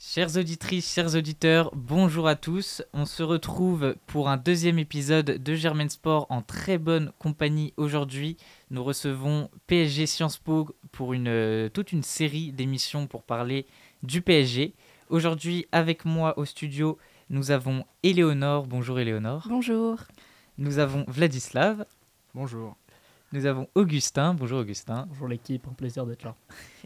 Chères auditrices, chers auditeurs, bonjour à tous. On se retrouve pour un deuxième épisode de Germain Sport en très bonne compagnie aujourd'hui. Nous recevons PSG Sciences Po pour une, euh, toute une série d'émissions pour parler du PSG. Aujourd'hui, avec moi au studio, nous avons Éléonore. Bonjour Éléonore. Bonjour. Nous avons Vladislav. Bonjour. Nous avons Augustin. Bonjour Augustin. Bonjour l'équipe, un plaisir d'être là.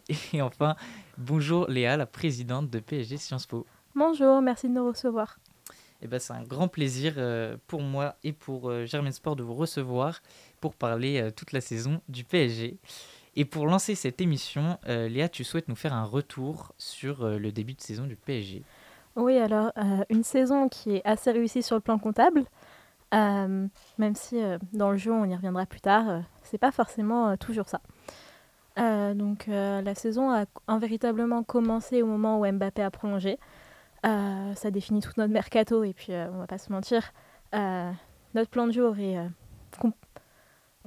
Et enfin, bonjour Léa, la présidente de PSG Sciences Po. Bonjour, merci de nous recevoir. Eh ben, c'est un grand plaisir euh, pour moi et pour euh, Germain Sport de vous recevoir pour parler euh, toute la saison du PSG. Et pour lancer cette émission, euh, Léa, tu souhaites nous faire un retour sur le début de saison du PSG. Oui, alors euh, une saison qui est assez réussie sur le plan comptable, euh, même si euh, dans le jeu on y reviendra plus tard, euh, c'est pas forcément euh, toujours ça. Donc la saison a, véritablement commencé au moment où Mbappé a prolongé. Ça définit tout notre mercato et puis on va pas se mentir, notre plan de jeu aurait com-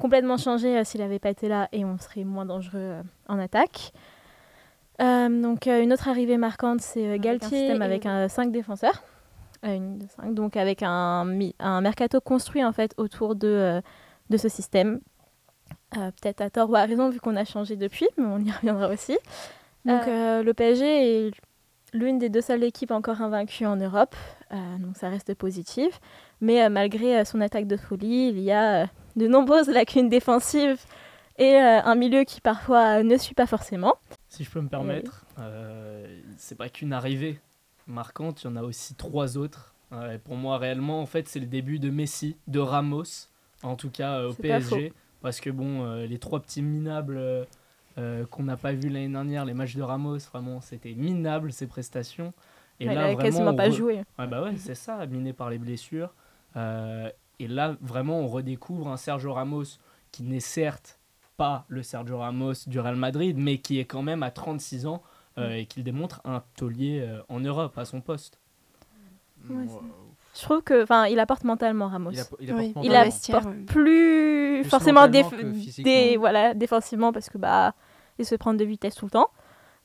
complètement changé s'il n'avait pas été là et on serait moins dangereux en attaque. Donc une autre arrivée marquante, c'est Avec un Galtier système avec et- un 5 défenseurs. Une de cinq, donc avec un, un mercato construit en fait autour de, euh, de ce système. Euh, Peut-être à tort ou à raison vu qu'on a changé depuis, mais on y reviendra aussi. Donc euh, le PSG est l'une des deux seules équipes encore invaincues en Europe, euh, donc ça reste positif. Mais euh, malgré euh, son attaque de folie, il y a euh, de nombreuses lacunes défensives et euh, un milieu qui parfois ne suit pas forcément. Si je peux me permettre, euh, c'est pas qu'une arrivée marquante, il y en a aussi trois autres. Et pour moi, réellement, en fait, c'est le début de Messi, de Ramos, en tout cas euh, au PSG. Parce que bon, euh, les trois petits minables euh, qu'on n'a pas vus l'année dernière, les matchs de Ramos, vraiment, c'était minable ces prestations. Et là, a vraiment, quasiment pas joué. Ouais, bah ouais, c'est ça, miné par les blessures. Et là, vraiment, on redécouvre un Sergio Ramos qui n'est certes pas le Sergio Ramos du Real Madrid, mais qui est quand même à 36 ans euh, et qui démontre un taulier euh, en Europe à son poste. Ouais, Je trouve que, enfin, il apporte mentalement Ramos. il, app- il Oui. apporte mentalement. plus, Plus forcément déf- voilà, défensivement parce que bah il se prend de vitesse tout le temps.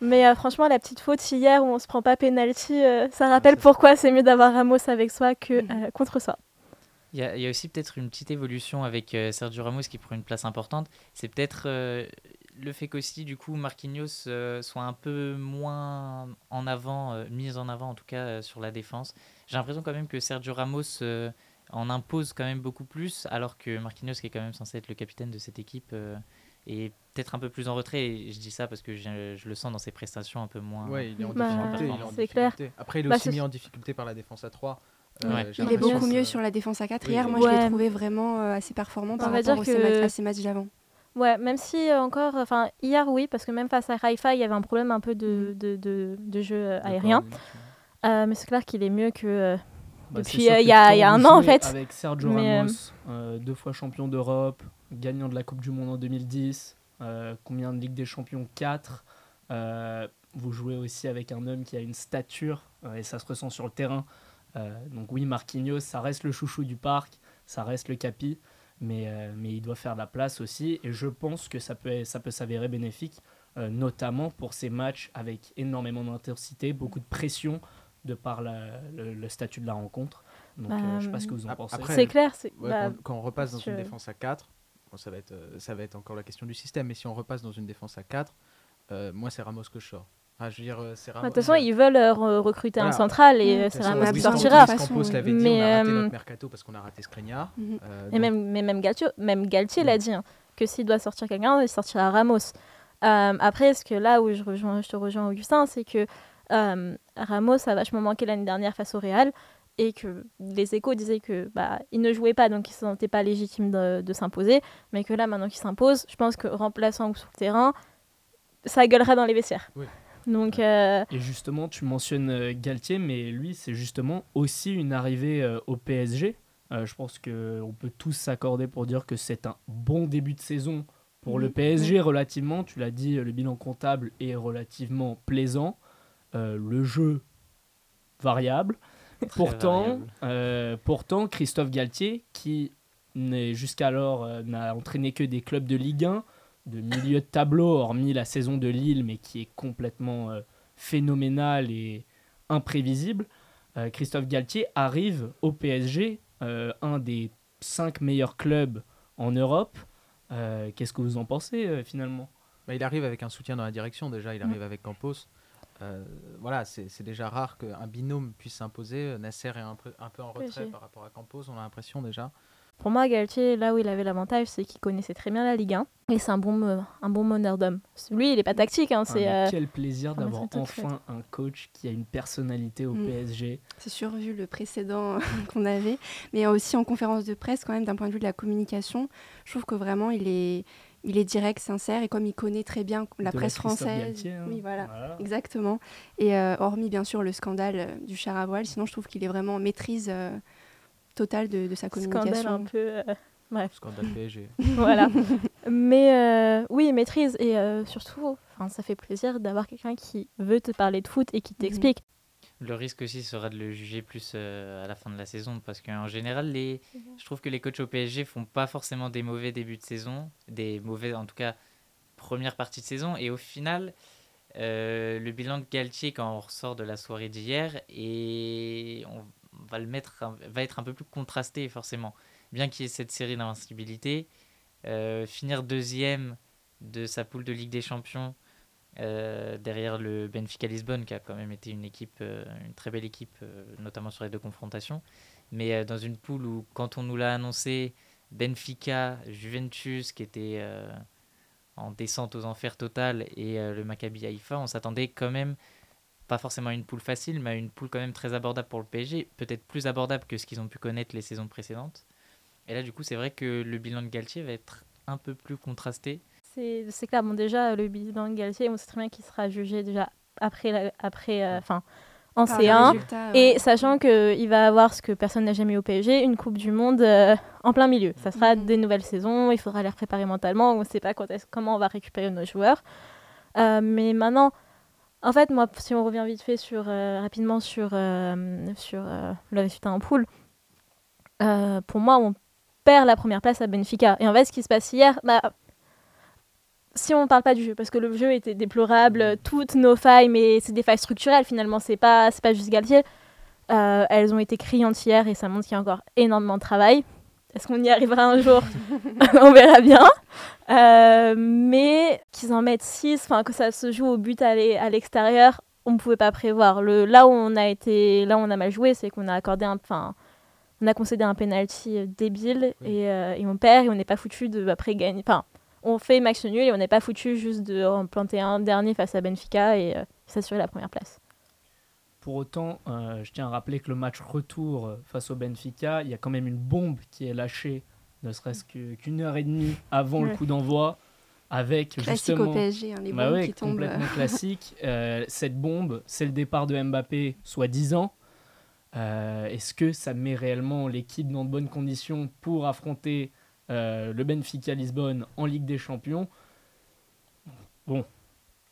Mais euh, franchement, la petite faute hier où on se prend pas penalty, euh, ça rappelle pourquoi c'est mieux d'avoir Ramos avec soi que contre soi. Il y a, il y a aussi peut-être une petite évolution avec euh, Sergio Ramos qui prend une place importante. C'est peut-être euh, le fait qu'aussi, du coup, Marquinhos euh, soit un peu moins en avant, euh, mis en avant en tout cas euh, sur la défense. J'ai l'impression quand même que Sergio Ramos euh, en impose quand même beaucoup plus, alors que Marquinhos, qui est quand même censé être le capitaine de cette équipe, euh, est peut-être un peu plus en retrait. Et je dis ça parce que je, je le sens dans ses prestations un peu moins. Ouais, il est en Bah, difficulté. il est en c'est clair. difficulté. Après, il est Bah, aussi mis en difficulté par la défense à 3. Ouais. j'ai Il est beaucoup mieux sur la défense à 4. Oui, Hier, oui. moi, je l'ai trouvé vraiment euh, assez performant par On rapport dire aux- ces que- matchs- à ces matchs d'avant. Ouais, même si euh, encore, enfin hier oui, parce que même face à Raifa, il y avait un problème un peu de, Mhm. de, de, de jeu euh, aérien. Euh, mais c'est clair qu'il est mieux que. euh, Bah, Depuis, euh, il y a- y un an, en fait. Avec Sergio Mais, euh, Ramos, euh, deux fois champion d'Europe, gagnant de la Coupe du Monde en 2010, euh, combien de Ligue des Champions? 4. vous jouez aussi avec un homme qui a une stature euh, et ça se ressent sur le terrain. Euh, donc oui, Marquinhos, ça reste le chouchou du parc, ça reste le capi, mais, euh, mais il doit faire de la place aussi. Et je pense que ça peut, ça peut s'avérer bénéfique, euh, notamment pour ces matchs avec énormément d'intensité, beaucoup de pression de par la- le, le statut de la rencontre. Donc Bah, euh, je sais pas ce que vous en ap- pensez. après, c'est clair, c'est. Ouais, bah, quand, on repasse dans je- une défense à 4, bon, ça, va être, ça va être encore la question du système, mais si on repasse dans une défense à 4, euh, moi c'est Ramos que je sors. Ah, je veux dire, euh, c'est Ramos. De toute façon, ils veulent euh, re- recruter un central et Mm. euh, De c'est toute façon, Ramos on a qui besoin de sortira. Campos l'avait dit, Mais, on a raté euh, notre mercato parce qu'on a raté Skriniar. Euh, Et donc- même, mais même Galtier, même Galtier l'a dit, hein, que s'il doit sortir quelqu'un, il sortira Ramos. Euh, après, ce que là où je, rejoins, je te rejoins, Augustin, c'est que euh, Ramos a vachement manqué l'année dernière face au Real et que les échos disaient que bah, il ne jouait pas, donc il ne se sentait pas légitime de, de s'imposer, mais que là, maintenant qu'il s'impose, je pense que remplaçant ou sur le terrain, ça gueulera dans les vestiaires. Oui. Donc, euh, Et justement, tu mentionnes euh, Galtier, mais lui, c'est justement aussi une arrivée euh, au PSG. Euh, je pense qu'on peut tous s'accorder pour dire que c'est un bon début de saison pour le Oui. PSG relativement. Tu l'as dit, le bilan comptable est relativement plaisant. Euh, le jeu variable. Pourtant, variable. euh, pourtant, Christophe Galtier, qui n'est jusqu'alors euh, n'a entraîné que des clubs de Ligue 1, de milieu de tableau, hormis la saison de Lille, mais qui est complètement euh, phénoménal et imprévisible. Euh, Christophe Galtier arrive au PSG, euh, un des cinq meilleurs clubs en Europe. Euh, Qu'est-ce que vous en pensez euh, finalement? Bah, il arrive avec un soutien dans la direction déjà, il arrive avec Campos. Euh, voilà, c'est c'est déjà rare qu'un binôme puisse s'imposer. Nasser est un peu, un peu en retrait PSG. par rapport à Campos, on a l'impression déjà. Pour moi, Galtier, là où il avait l'avantage, c'est qu'il connaissait très bien la Ligue 1. Et c'est un bon, me- un bon meneur d'homme. Lui, il est pas tactique. Hein, Ah, c'est, euh, Quel plaisir ah, d'avoir enfin un coach qui a une personnalité au Mm. PSG. C'est sûr, vu le précédent qu'on avait. Mais aussi en conférence de presse, quand même, d'un point de vue de la communication, je trouve que vraiment, il est, il est direct, sincère. Et comme il connaît très bien la de presse française. Galtier, hein. Oui, voilà. Exactement. Et euh, hormis, bien sûr, le scandale euh, du char à voile, sinon, je trouve qu'il est vraiment en maîtrise euh, totale de, de sa scandale communication. un peu. euh, bref. Scandale PSG. voilà. Mais euh, oui, maîtrise. Et euh, surtout, enfin, ça fait plaisir d'avoir quelqu'un qui veut te parler de foot et qui t'explique. Le risque aussi sera de le juger plus euh, à la fin de la saison parce qu'en général, les... je trouve que les coachs au PSG font pas forcément des mauvais débuts de saison, des mauvais en tout cas première partie de saison. Et au final, euh, le bilan de Galtier quand on ressort de la soirée d'hier et on va le mettre, va être un peu plus contrasté forcément. Bien qu'il y ait cette série d'invincibilité, euh, finir deuxième de sa poule de Ligue des Champions euh, derrière le Benfica Lisbonne, qui a quand même été une équipe, euh, une très belle équipe, notamment sur les deux confrontations. Mais dans une poule où, quand on nous l'a annoncé, Benfica, Juventus, qui était en descente aux enfers totale, et le Maccabi Haïfa, on s'attendait quand même, pas forcément une poule facile, mais une poule quand même très abordable pour le PSG, peut-être plus abordable que ce qu'ils ont pu connaître les saisons précédentes. Et là, du coup, c'est vrai que le bilan de Galtier va être un peu plus contrasté. C'est c'est clair. Bon, déjà, le bilan de Galtier, on sait très bien qu'il sera jugé déjà après, la- après, euh, enfin, en Par le C1. résultat, Et sachant qu'il va avoir ce que personne n'a jamais eu au PSG, une Coupe du Monde euh, en plein milieu. Ça sera Mhm. des nouvelles saisons, il faudra les préparer mentalement, on ne sait pas quand comment on va récupérer nos joueurs. Euh, mais maintenant, en fait, moi, si on revient vite fait sur, euh, rapidement sur, euh, sur euh, le résultat en poule, euh, pour moi, on perd la première place à Benfica. Et en fait, ce qui se passe hier, bah, si on ne parle pas du jeu, parce que le jeu était déplorable, toutes nos failles, mais c'est des failles structurelles finalement, c'est pas, c'est pas juste Galtier. Euh, elles ont été criantes hier et ça montre qu'il y a encore énormément de travail. Est-ce qu'on y arrivera un jour? On verra bien. Euh, mais qu'ils en mettent 6, que ça se joue au but à l'e- à l'extérieur, on ne pouvait pas prévoir. Le, là où on a été, là où on a mal joué, c'est qu'on a accordé un, enfin, on a concédé un penalty euh, débile Oui. et, euh, et on perd et on n'est pas foutu de après gagner. Enfin, on fait match nul et on n'est pas foutu juste de en planter un dernier face à Benfica et euh, s'assurer la première place. Pour autant, euh, je tiens à rappeler que le match retour face au Benfica, il y a quand même une bombe qui est lâchée, ne serait-ce que- qu'une heure et demie avant le coup d'envoi, avec Classique justement... au PSG, hein, les Bah bombes ouais, qui tombent. complètement classique. Euh, cette bombe, c'est le départ de Mbappé, soi-disant. Euh, Est-ce que ça met réellement l'équipe dans de bonnes conditions pour affronter euh, le Benfica Lisbonne en Ligue des Champions? Bon,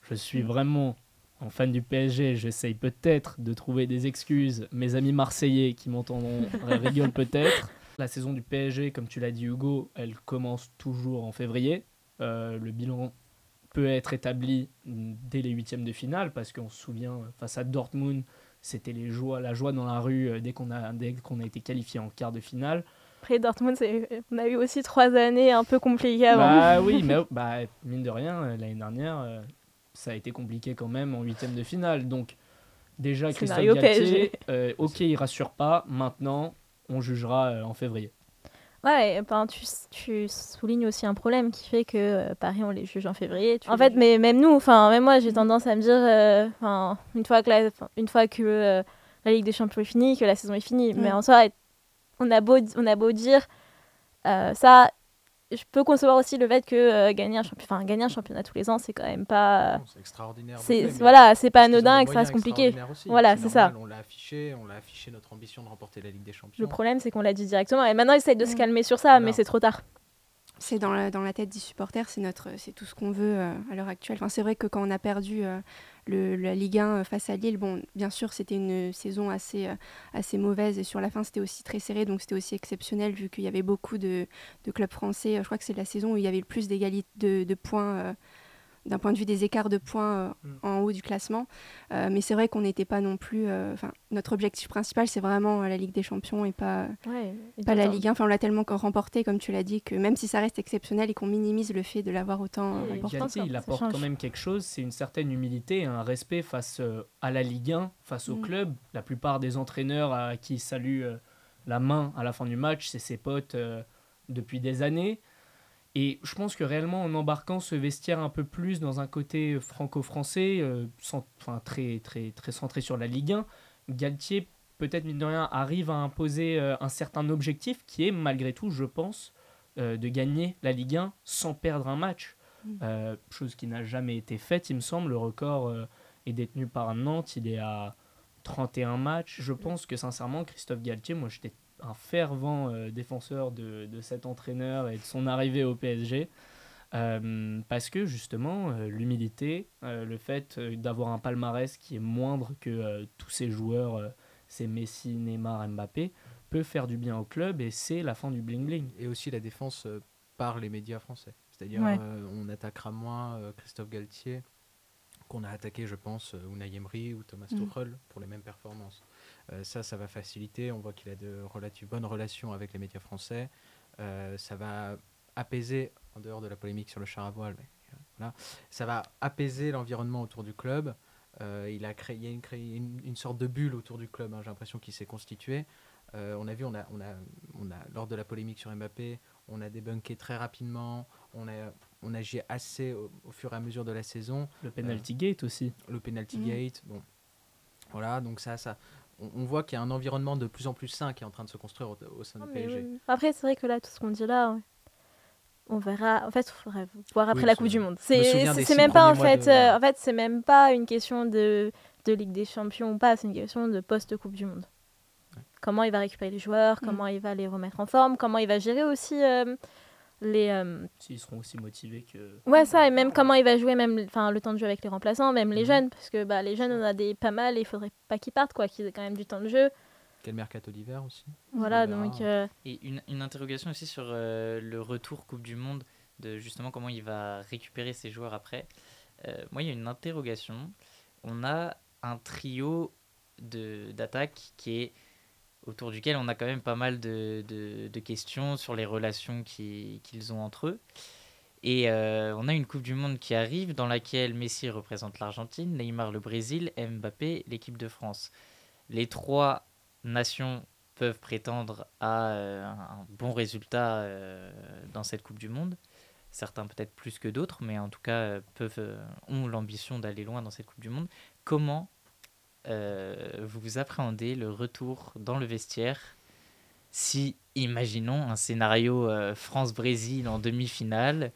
je suis vraiment un fan du PSG. J'essaye peut-être de trouver des excuses. Mes amis marseillais qui m'entendront rigolent peut-être. La saison du PSG, comme tu l'as dit Hugo, elle commence toujours en février. Euh, le bilan peut être établi dès les huitièmes de finale parce qu'on se souvient face à Dortmund c'était les joies, la joie dans la rue euh, dès qu'on a, dès qu'on a été qualifié en quart de finale. Après Dortmund, on a eu aussi trois années un peu compliquées avant. Bah oui, mais bah, mine de rien, euh, l'année dernière, ça a été compliqué quand même en huitième de finale. Donc déjà, Christophe Galtier, euh, ok, il rassure pas. Maintenant, on jugera euh, en février. Ouais, ben, tu, tu soulignes aussi un problème qui fait que euh, Paris, on les juge en février. Tu en fait, juges. mais même nous, enfin, même moi, j'ai tendance à me dire, euh, enfin, une fois que, la, une fois que euh, la Ligue des Champions est finie, que la saison est finie. Mais en soi, on a beau, on a beau dire euh, ça, je peux concevoir aussi le fait que euh, gagner, un champi- enfin, gagner un championnat tous les ans, c'est quand même pas. Bon, C'est extraordinaire. c'est voilà, c'est pas anodin et que ça reste compliqué. aussi. Voilà, c'est ça. normal, On l'a affiché, on l'a affiché notre ambition de remporter la Ligue des Champions. Le problème, c'est qu'on l'a dit directement. Et maintenant, ils essayent de se calmer sur ça, Voilà. mais c'est trop tard. C'est dans la, tête des supporters, c'est notre, c'est tout ce qu'on veut euh, à l'heure actuelle. Enfin, c'est vrai que quand on a perdu euh, le, la Ligue 1 euh, face à Lille, bon, bien sûr, c'était une saison assez, assez mauvaise et sur la fin, c'était aussi très serré, donc c'était aussi exceptionnel vu qu'il y avait beaucoup de, clubs français. Je crois que c'est la saison où il y avait le plus d'égalité de, de points d'un point de vue des écarts de points euh, Mm. en haut du classement. Euh, mais c'est vrai qu'on n'était pas non plus. euh, Enfin, notre objectif principal, c'est vraiment la Ligue des Champions et pas, Ouais, et pas la Ligue 1. Enfin, on l'a tellement remporté, comme tu l'as dit, que même si ça reste exceptionnel et qu'on minimise le fait de l'avoir autant. Oui, remporté. il apporte quand même quelque chose, c'est une certaine humilité, un respect face euh, à la Ligue 1, face au Mm. club. La plupart des entraîneurs à qui il salue euh, la main à la fin du match, c'est ses potes euh, depuis des années. Et je pense que réellement, en embarquant ce vestiaire un peu plus dans un côté franco-français, euh, enfin, très, très, très centré sur la Ligue 1, Galtier, peut-être mine de rien, arrive à imposer euh, un certain objectif qui est, malgré tout, je pense, euh, de gagner la Ligue 1 sans perdre un match. Mm. Euh, chose qui n'a jamais été faite, il me semble. Le record euh, est détenu par Nantes, il est à 31 matchs. Je pense que sincèrement, Christophe Galtier, moi j'étais un fervent euh, défenseur de, de cet entraîneur et de son arrivée au PSG. Euh, parce que justement, euh, l'humilité, euh, le fait euh, d'avoir un palmarès qui est moindre que euh, tous ces joueurs, euh, c'est Messi, Neymar, Mbappé, peut faire du bien au club et c'est la fin du bling-bling. Et aussi la défense euh, par les médias français. C'est-à-dire, Ouais. euh, on attaquera moins euh, Christophe Galtier qu'on a attaqué, je pense, euh, Unai Emery ou Thomas Mm. Tuchel pour les mêmes performances. Euh, ça, ça va faciliter. On voit qu'il a de relatives bonnes relations avec les médias français. Euh, ça va apaiser, en dehors de la polémique sur le char à voile, mais, euh, voilà, ça va apaiser l'environnement autour du club. Euh, il a créé, il y a une, créé une, une sorte de bulle autour du club. hein, J'ai l'impression qu'il s'est constitué. Euh, on a vu, on a, on a, on a, lors de la polémique sur Mbappé, on a débunké très rapidement. On a, on agit assez au, au fur et à mesure de la saison. Le penalty gate aussi. Le penalty Mm. gate, bon, voilà. Donc ça, ça, on, on voit qu'il y a un environnement de plus en plus sain qui est en train de se construire au, au sein Ah, du PSG. oui. Après, c'est vrai que là, tout ce qu'on dit là, ouais, on verra. En fait, il faudra voir après Oui, la Coupe du Monde. C'est même pas en fait, de- euh, en fait, c'est même pas une question de, de Ligue des Champions ou pas. C'est une question de post Coupe du Monde. Comment il va récupérer les joueurs, Mm. comment il va les remettre en forme, comment il va gérer aussi euh, les. euh, S'ils seront aussi motivés que. Ouais, ça, et même comment il va jouer, même enfin, le temps de jeu avec les remplaçants, même les Mhm. jeunes, parce que bah, les jeunes, on a des pas mal et il faudrait pas qu'ils partent, quoi, qu'ils aient quand même du temps de jeu. Quel mercato d'hiver aussi. Voilà, donc. euh, Et une, une interrogation aussi sur euh, le retour Coupe du Monde, de justement comment il va récupérer ses joueurs après. Euh, moi, il y a une interrogation. On a un trio de- d'attaque qui est autour duquel on a quand même pas mal de, de- questions sur les relations qui- qu'ils ont entre eux. Et euh, on a une Coupe du Monde qui arrive dans laquelle Messi représente l'Argentine, Neymar le Brésil, Mbappé l'équipe de France. Les trois nations peuvent prétendre à euh, un bon résultat euh, dans cette Coupe du Monde. Certains peut-être plus que d'autres, mais en tout cas peuvent, ont l'ambition d'aller loin dans cette Coupe du Monde. Comment vous appréhendez le retour dans le vestiaire si, imaginons un scénario euh, France-Brésil en demi-finale,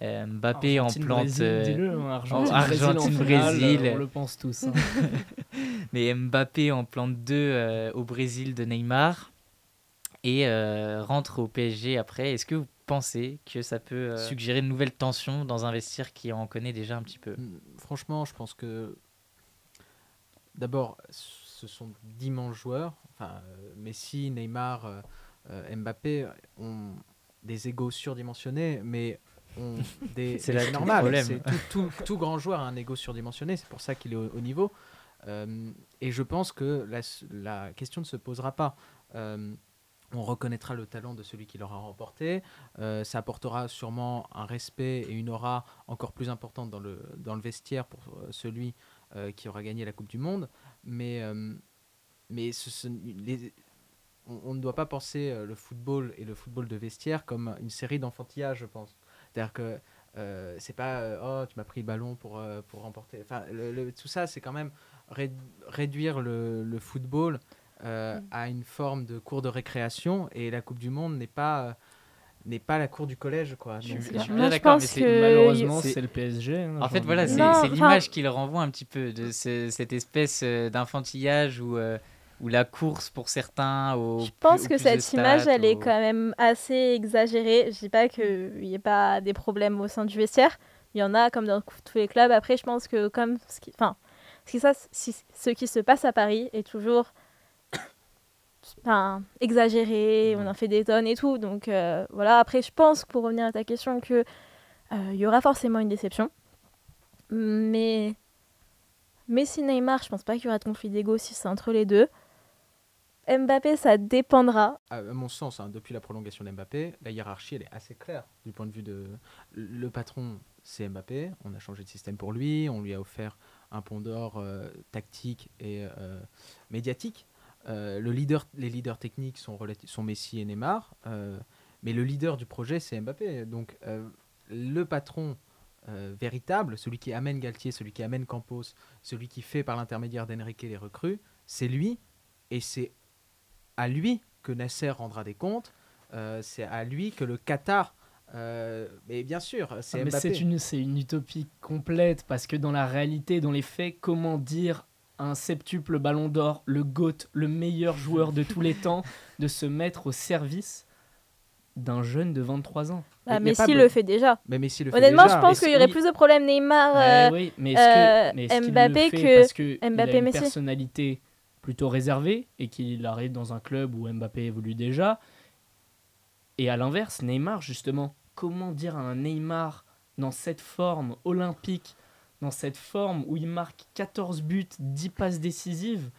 euh, Mbappé en plante... Brésil, euh, Argentine, Argentine, Brésil, euh, on le pense tous. hein. Mais Mbappé en plante 2 au Brésil de Neymar et euh, rentre au PSG après. Est-ce que vous pensez que ça peut euh, suggérer de nouvelles tensions dans un vestiaire qui en connaît déjà un petit peu? Mm, Franchement, je pense que d'abord, ce sont d'immenses joueurs. Enfin, euh, Messi, Neymar, euh, euh, Mbappé ont des égos surdimensionnés, mais ont des. C'est normal. Tout, tout- tout grand joueur a un égo surdimensionné. C'est pour ça qu'il est au, au niveau. Euh, et je pense que la, question ne se posera pas. Euh, on reconnaîtra le talent de celui qui l'aura remporté. Euh, ça apportera sûrement un respect et une aura encore plus importante dans le, dans le vestiaire pour celui qui aura gagné la Coupe du Monde. Mais, euh, mais ce- ce- les- on, on ne doit pas penser euh, le football et le football de vestiaire comme une série d'enfantillages, je pense. C'est-à-dire que euh, c'est pas euh, oh tu m'as pris le ballon pour, euh, pour remporter. Enfin, le- le- tout ça, c'est quand même ré- réduire le, le football euh, Mm. à une forme de cours de récréation et la Coupe du Monde n'est pas euh, n'est pas la cour du collège quoi. Je suis- je suis Moi, bien d'accord, mais Malheureusement, c'est- c'est le PSG. hein, En fait, voilà, c'est dire. Non, c'est enfin- l'image qu'il renvoie un petit peu de ce- cette espèce euh, d'enfantillage où, euh, où la course pour certains. Au Je pense que cette image, elle est quand même assez exagérée. Je dis pas qu'il n'y ait pas des problèmes au sein du vestiaire. Il y en a comme dans tous les clubs. Après, je pense que comme ce qui, enfin, ce qui, ça, si- ce qui se passe à Paris est toujours enfin, exagéré. On en fait des tonnes et tout. Donc euh, voilà. Après, je pense pour revenir à ta question que euh, y aura forcément une déception. Mais Messi Neymar, je pense pas qu'il y aura de conflit d'ego si c'est entre les deux. Mbappé, ça dépendra. À mon sens, hein, depuis la prolongation d'Mbappé, la hiérarchie elle est assez claire du point de vue de le patron, c'est Mbappé. On a changé de système pour lui, on lui a offert un pont d'or euh, tactique et médiatique. Euh, le leader, les leaders techniques sont, sont Messi et Neymar, mais le leader du projet c'est Mbappé. Donc le patron véritable, celui qui amène Galtier, celui qui amène Campos, celui qui fait par l'intermédiaire d'Enrique les recrues, c'est lui et c'est à lui que Nasser rendra des comptes. Euh, c'est à lui que le Qatar. Euh, mais bien sûr, c'est ah, une, c'est une utopie complète parce que dans la réalité, dans les faits, comment dire un septuple ballon d'or, le GOAT, le meilleur joueur de tous les temps, de se mettre au service d'un jeune de 23 ans. Ah, Messi le fait déjà. Mais Messi le Honnêtement, fait je pense qu'il y aurait plus de problèmes Neymar, euh, oui, mais que, Mbappé que, parce que Mbappé, il a une personnalité plutôt réservé et qu'il arrive dans un club où Mbappé évolue déjà? Et à l'inverse, Neymar, justement, comment dire à un Neymar dans cette forme olympique, dans cette forme où il marque 14 buts, 10 passes décisives,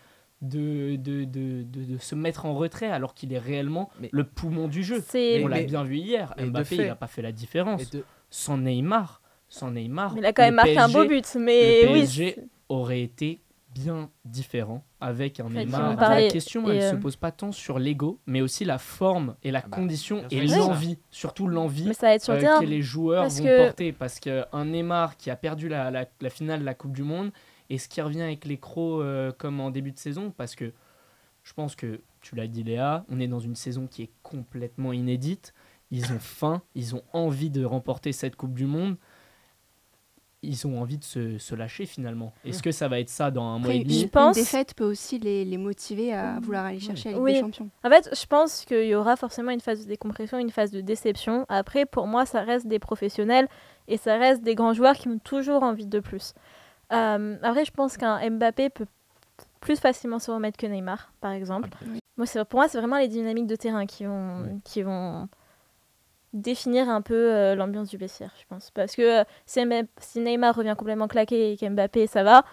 de, de, de, de, se mettre en retrait alors qu'il est réellement le poumon du jeu. On l'a bien vu hier. Mbappé, il n'a pas fait la différence. Sans Neymar, sans Neymar. il a quand même marqué un beau but. Mais le PSG aurait été bien différent avec un Neymar. La question, elle ne se euh, pose pas tant sur l'ego, mais aussi la forme et la ah bah, condition et l'envie, surtout l'envie euh, que les joueurs vont porter. Parce qu'un Neymar qui a perdu la, la, finale de la Coupe du Monde, est-ce qui revient avec les crocs euh, comme en début de saison Parce que je pense que, tu l'as dit Léa, on est dans une saison qui est complètement inédite. Ils ont faim, ils ont envie de remporter cette Coupe du Monde ils ont envie de se, se lâcher finalement. Est-ce que ça va être ça dans un mois et demi? Je pense... Une défaite peut aussi les, les motiver à vouloir aller chercher la Ligue des Champions. En fait, je pense qu'il y aura forcément une phase de décompression, une phase de déception. Après, pour moi, ça reste des professionnels et ça reste des grands joueurs qui ont toujours envie de plus. Euh, après, je pense qu'un Mbappé peut plus facilement se remettre que Neymar, par exemple. Moi, pour moi, c'est vraiment les dynamiques de terrain qui vont, qui vont définir un peu euh, l'ambiance du vestiaire, je pense. Parce que euh, si, Neymar revient complètement claqué et qu'Mbappé, ça va,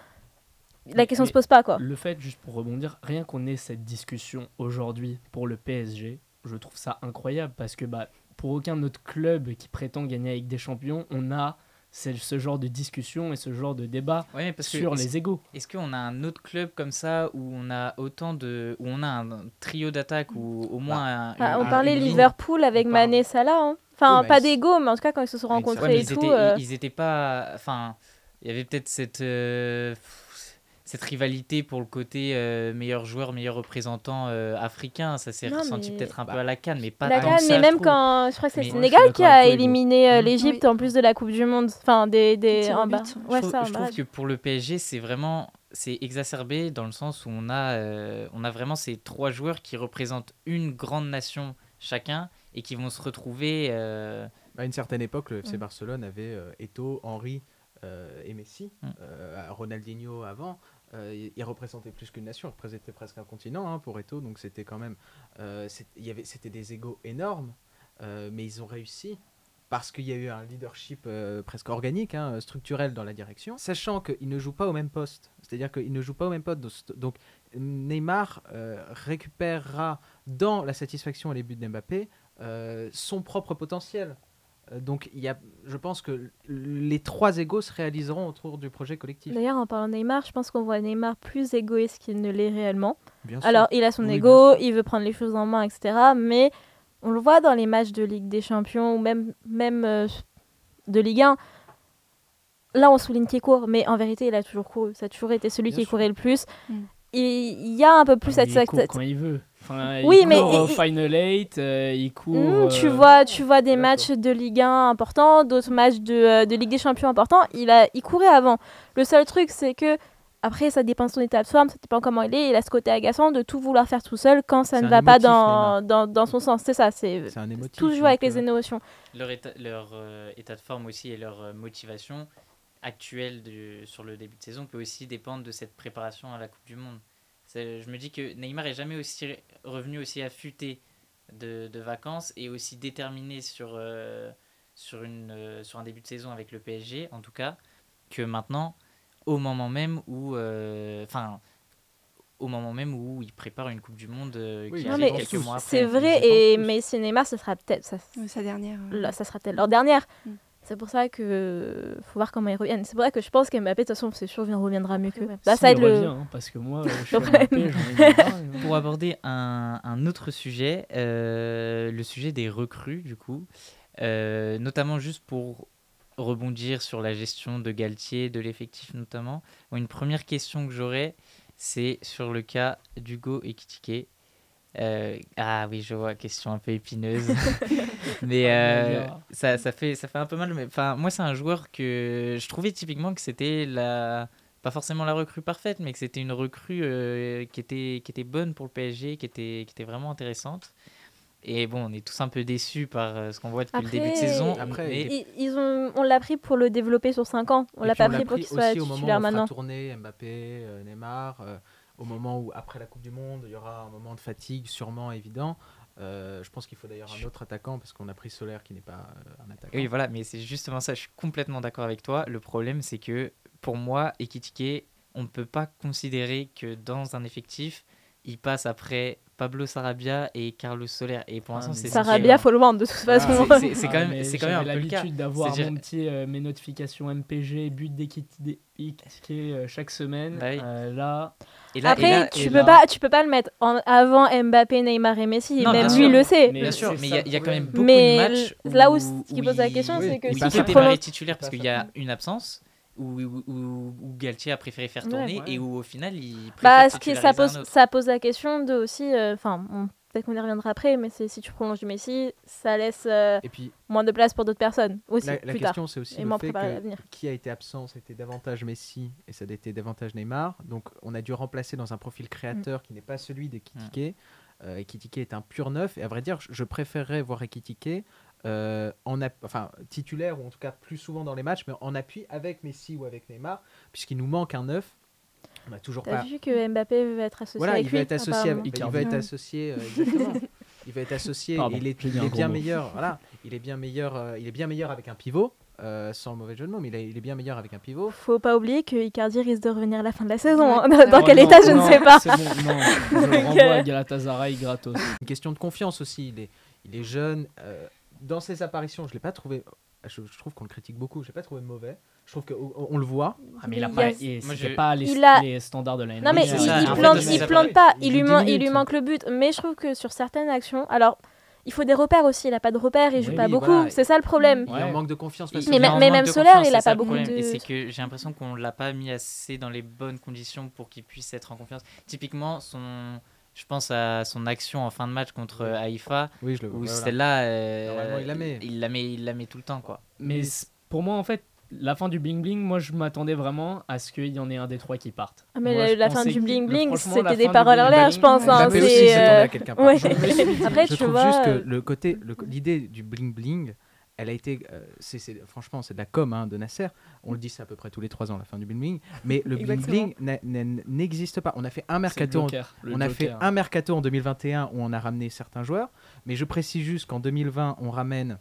la question se pose pas. quoi. Le fait, juste pour rebondir, rien qu'on ait cette discussion aujourd'hui pour le PSG, je trouve ça incroyable parce que bah, pour aucun autre club qui prétend gagner avec des champions, on a ce genre de discussion et ce genre de débat sur les égaux. Est-ce qu'on a un autre club comme ça où on a autant de où on a un, trio d'attaque ou au moins bah, un, on parlait Liverpool avec Mané Salah hein. enfin pas d'ego mais en tout cas quand ils se sont rencontrés et ils tout étaient, euh, ils, étaient pas enfin il y avait peut-être cette euh, cette rivalité pour le côté euh, meilleur joueur, meilleur représentant euh, africain. Ça s'est ressenti peut-être un peu à la canne, mais pas la tant mais même quand je crois que c'est le Sénégal qui a éliminé euh, l'Égypte en plus de la Coupe du Monde, enfin des, des en bas. Ouais, je, trouve, je trouve que pour le PSG, c'est vraiment c'est exacerbé dans le sens où on a on a vraiment ces trois joueurs qui représentent une grande nation chacun et qui vont se retrouver. À une certaine époque, le FC mm. Barcelone avait Eto, Henry. et Messi, mm. Ronaldinho avant. Euh, il représentait plus qu'une nation, il représentait presque un continent hein, pour Eto, donc c'était quand même, euh, c'était des égaux énormes, euh, mais ils ont réussi parce qu'il y a eu un leadership presque organique, hein, structurel dans la direction, sachant qu'ils ne jouent pas au même poste, c'est-à-dire qu'ils ne jouent pas au même poste, donc Neymar récupérera dans la satisfaction et les buts d'Mbappé son propre potentiel. Euh, donc, il y a, je pense que les trois égos se réaliseront autour du projet collectif. D'ailleurs, en parlant de Neymar, je pense qu'on voit Neymar plus égoïste qu'il ne l'est réellement. Alors, il a son ego, il veut prendre les choses en main, etc. Mais on le voit dans les matchs de Ligue des Champions ou même, même euh, de Ligue 1. Là, on souligne qu'il court, mais en vérité, il a toujours couru. Ça a toujours été celui qui courait le plus. Mm. Il y a un peu plus cette... Il court quand il veut oui, il mais court au Final 8, euh, il court. Hmm, tu, euh, vois, tu vois des matchs de Ligue 1 importants, d'autres matchs de, euh, de, Ligue des Champions importants. Il, a, il courait avant. Le seul truc, c'est que après, ça dépend de son état de forme, ça dépend comment il est. Il a ce côté agaçant de tout vouloir faire tout seul quand ça ne va pas dans, dans, dans, son sens. C'est ça, c'est tout joue avec les émotions. Leur état, leur, état de forme aussi et leur motivation actuelle de, sur le début de saison peut aussi dépendre de cette préparation à la Coupe du Monde. Je me dis que Neymar est jamais aussi revenu aussi affûté de, de vacances et aussi déterminé sur, euh, sur, une, euh, sur un début de saison avec le PSG, en tout cas. que maintenant, au moment même où, euh, enfin, au moment même où il prépare une Coupe du Monde euh, Oui, qui non, arrive mais quelques mois après. C'est vrai, et et Neymar, ce sera peut-être ça, Sa dernière. là, ça sera peut-être leur dernière. Mm. C'est pour ça que faut voir comment ils reviennent. C'est pour ça que je pense qu'Mbappé, de toute façon, c'est sûr, il reviendra mieux que. Ouais. Bah, ça le. revient, hein, parce que moi, je suis. Mbappé, j'en ai marre. Pour aborder un, un autre sujet, euh, le sujet des recrues, du coup, euh, notamment juste pour rebondir sur la gestion de Galtier, de l'effectif notamment. Une première question que j'aurais, c'est sur le cas d'Hugo Ekitike. Euh, ah oui, je vois, question un peu épineuse. mais Ah, euh, ça, ça, fait, ça fait un peu mal. Mais enfin, moi, c'est un joueur que je trouvais typiquement que c'était la. Pas forcément la recrue parfaite, mais que c'était une recrue euh, qui, était, qui était bonne pour le PSG, qui était, qui était vraiment intéressante. Et bon, on est tous un peu déçus par ce qu'on voit depuis le début de saison. Après, mais- Ils, ils ont, on l'a pris pour le développer sur 5 ans. On l'a pas on pris pour qu'il soit aussi au moment où titulaire on maintenant. tourner Mbappé, euh, Neymar, euh, au moment où après la Coupe du Monde, il y aura un moment de fatigue sûrement évident. Euh, je pense qu'il faut d'ailleurs un autre attaquant parce qu'on a pris Solaire qui n'est pas euh, un attaquant. Oui, voilà, mais c'est justement ça, je suis complètement d'accord avec toi. Le problème, c'est que pour moi, Ekitike, on ne peut pas considérer que dans un effectif, il passe après Pablo Sarabia et Carlos Soler. Et pour Ah, l'instant, c'est Sarabia, faut le vendre de toute façon. c'est- c'est- Ah, quand même, mais c'est quand même l'habitude d'avoir mon petit, euh, mes notifications MPG, but d'équité euh, chaque semaine. Bah oui. Euh, là, Et là, et Après, là- tu et peux là- pas, tu peux pas le mettre en avant Mbappé, Neymar et Messi. Non, Même lui sûr. le sait. Mais Bien sûr, mais il y, a- y quand même beaucoup Mais de matchs là où où, ce qui pose la question, c'est que si tu prolonges- titulaire parce qu'il y a une absence, où, où, où- où Galtier a préféré faire tourner Ouais. et où au final il préfère Bah, ce qui, ça, pose, autre. ça pose la question de aussi. euh, Enfin, on- peut-être qu'on y reviendra après, mais c'est si tu prolonges du Messi, ça laisse euh, Et puis moins de place pour d'autres personnes aussi la, la plus tard. question c'est aussi Et le fait que qui a été absent, c'était davantage Messi et ça a été davantage Neymar. Donc on a dû remplacer dans un profil créateur qui n'est pas celui d'Ekitike. Euh, Ekitike est un pur neuf et à vrai dire, je- je préférerais voir Ekitike euh, en enfin titulaire ou en tout cas plus souvent dans les matchs, mais en appui avec Messi ou avec Neymar, puisqu'il nous manque un neuf. On n'a toujours T'as pas. vu que Mbappé veut être associé Voilà, avec il va lui être associé. Avec, il va être associé euh, exactement. il va être associé. Pardon, il est, il bien meilleur. Voilà, il est bien meilleur. euh, il est bien meilleur avec un pivot. euh, sans le mauvais jeu de mots, mais il est, il est bien meilleur avec un pivot. Faut pas oublier que Icardi risque de revenir à la fin de la saison. Ouais. hein. Dans Oh, quel non, état, je non, ne sais pas. C'est bon, non. Je le renvoie à Galatasaray gratos. Une question de confiance aussi. Il est, il est jeune. Dans ses apparitions, je l'ai pas trouvé. Je, je trouve qu'on le critique beaucoup. Je l'ai pas trouvé mauvais. Je trouve qu'on on le voit. Ah, mais il a pas, y a- et Moi, c'était je- pas les, Il a- les standards de la Non mais il, ça. il plante, il plante pas, Il lui, joue dix man- il lui minutes. manque le but. Mais je trouve que sur certaines actions, alors il faut des repères aussi. Il a pas de repères, il joue Oui, pas oui, beaucoup. voilà. C'est ça le problème. Il en manque de confiance. parce Mais même- mais Solaire, il a c'est ça pas beaucoup de- Et c'est que j'ai l'impression qu'on l'a pas mis assez dans les bonnes conditions pour qu'il puisse être en confiance. Typiquement, son, je pense à son action en fin de match contre euh, Haïfa, Oui, je le où vois. voilà. celle-là, euh, Normalement, il la met. Il la met, il la met tout le temps, quoi. Mais c- pour moi, en fait, la fin du bling bling, moi je m'attendais vraiment à ce qu'il y en ait un des trois qui parte. Ah, Mais Moi, la, fin du bling bling, c'était des paroles en l'air, je pense. hein, aussi c'est, s'attendait euh, à quelqu'un. ouais. Après, je tu trouve vois. juste que euh, le côté, le- l'idée du bling bling, elle a été, euh, franchement, c'est de la com hein, de Nasser. On le dit, c'est à peu près tous les trois ans la fin du bling bling. Mais le bling bling n'existe pas. On a fait un mercato. en- On a fait un mercato en 2021 où on a ramené certains joueurs, mais je précise juste qu'en 2020, on ramène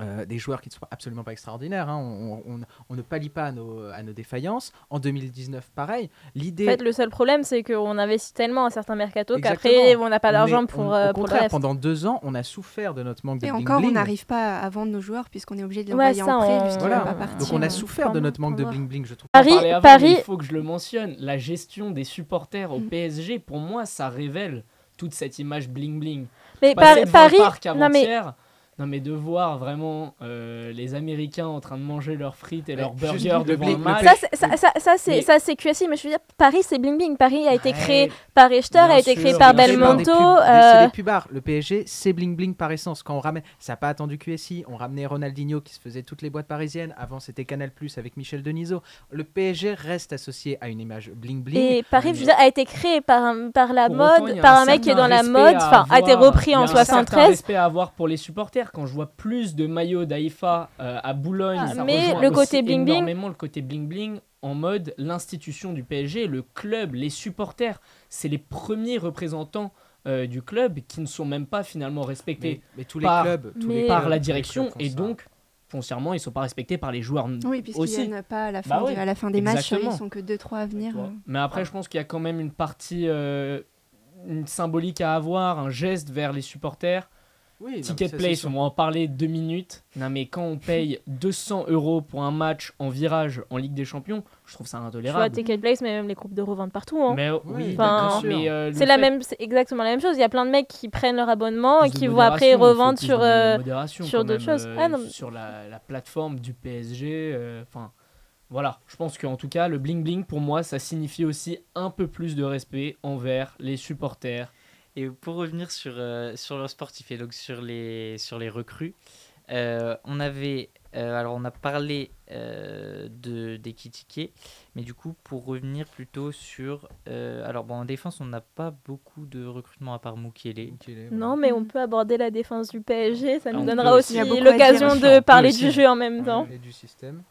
euh, des joueurs qui ne sont absolument pas extraordinaires. hein. On, on- on ne pallie pas à nos, à nos défaillances. En 2019, pareil. L'idée. En fait, le seul problème, c'est qu'on investit tellement à certains mercato qu'après, on n'a pas d'argent pour, on- euh, au pour le contraire, reste. pendant deux ans, on a souffert de notre manque de Et bling encore, on n'arrive pas à vendre nos joueurs puisqu'on est obligé de Ouais, l'envoyer ça, en prêt Voilà. va pas partir. Donc on a Tiens, souffert de notre manque de bling bling, je trouve. Paris, avant, Paris- Il faut que je le mentionne. La gestion des supporters au Mm. PSG, pour moi, ça révèle toute cette image bling bling. Mais Paris, Paris, non mais. Non mais de voir vraiment euh, les Américains en train de manger leurs frites et leurs burgers devant bling- le match. ça, c'est- ça, ça, ça, c'est Mais- ça, c'est QSI, mais je veux dire, Paris, c'est bling bling. Paris a été Ouais, créé par Richter, bien a été sûr, créé par des- euh, C'est des pubards. Le PSG, c'est bling bling par essence. Quand on ramène, ça n'a pas attendu QSI. On ramenait Ronaldinho qui se faisait toutes les boîtes parisiennes. Avant, c'était Canal Plus avec Michel Denisot. Le PSG reste associé à une image bling bling. Et Paris, je veux dire, a été créé par, un- par la Pour mode, par un un mec qui est dans la mode, enfin, a été repris il y a en un certain 73. respect à avoir pour les supporters. Quand je vois plus de maillots d'Aïfa euh, à Boulogne, Ah, ça mais rejoint le aussi côté bling bling- énormément le côté bling bling en mode l'institution du PSG, le club, les supporters, c'est les premiers représentants euh, du club qui ne sont même pas finalement respectés Mais, mais tous les par- clubs, tous mais- les par clubs, la direction et donc foncièrement, ils sont pas respectés par les joueurs Oui, puisqu'ils aussi. viennent pas à la Bah fin, ouais, des, à la fin des matchs, ils sont que 2-3 à venir. Mais après, je pense qu'il y a quand même une partie euh, une symbolique à avoir, un geste vers les supporters. Oui, Ticket place, on va en parler deux minutes. Non, mais quand on paye 200 euros pour un match en virage en Ligue des Champions, je trouve ça Tu vois, intolérable. Ticket Place, mais même les groupes de revente partout. hein. Mais euh, Oui, Enfin, euh, C'est la fait- même, c'est exactement la même chose. Il y a plein de mecs qui prennent leur abonnement et qui vont après revendre sur. euh, sur d'autres choses. euh, Ah, sur la, la plateforme du PSG. euh, Enfin, voilà. Je pense qu'en tout cas, le bling bling pour moi, ça signifie aussi un peu plus de respect envers les supporters. Et pour revenir sur, euh, sur le sportif et donc sur les, sur les recrues, euh, on avait. euh, alors, on a parlé euh, de, des tickets, mais du coup, pour revenir plutôt sur. euh, alors, bon, en défense, on n'a pas beaucoup de recrutement à part Mukele. Non, mais on peut aborder la défense du PSG. Ça Ah, nous on donnera aussi l'occasion de parler aussi. du jeu en même temps. Et du système.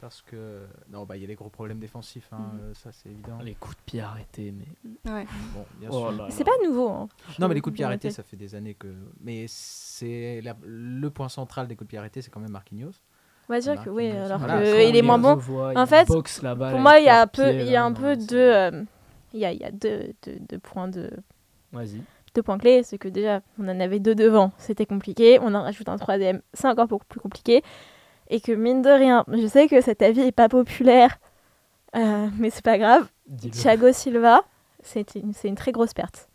Parce que. Non, bah, il y a les gros problèmes défensifs, hein, Mhm. euh, ça c'est évident. Les coups de pied arrêtés, mais. Ouais. Bon, bien Oh sûr. C'est pas nouveau. hein. Non, mais les coups de pied arrêtés, ça fait des années que. Mais c'est la- le point central des coups de pied arrêtés, c'est quand même Marquinhos. On va dire Voilà, que oui, Voilà, alors quand que on il les est moins bon. En fait, Pour moi, il y a peu, il y a un peu de, euh, il y a, il y a deux, deux, deux points de, Vas-y. deux points clés, c'est que déjà, on en avait deux devant, c'était compliqué. On en rajoute un troisième, c'est encore beaucoup plus compliqué. Et que mine de rien, je sais que cet avis est pas populaire, euh, mais c'est pas grave. Thiago Silva, c'est une, très grosse perte.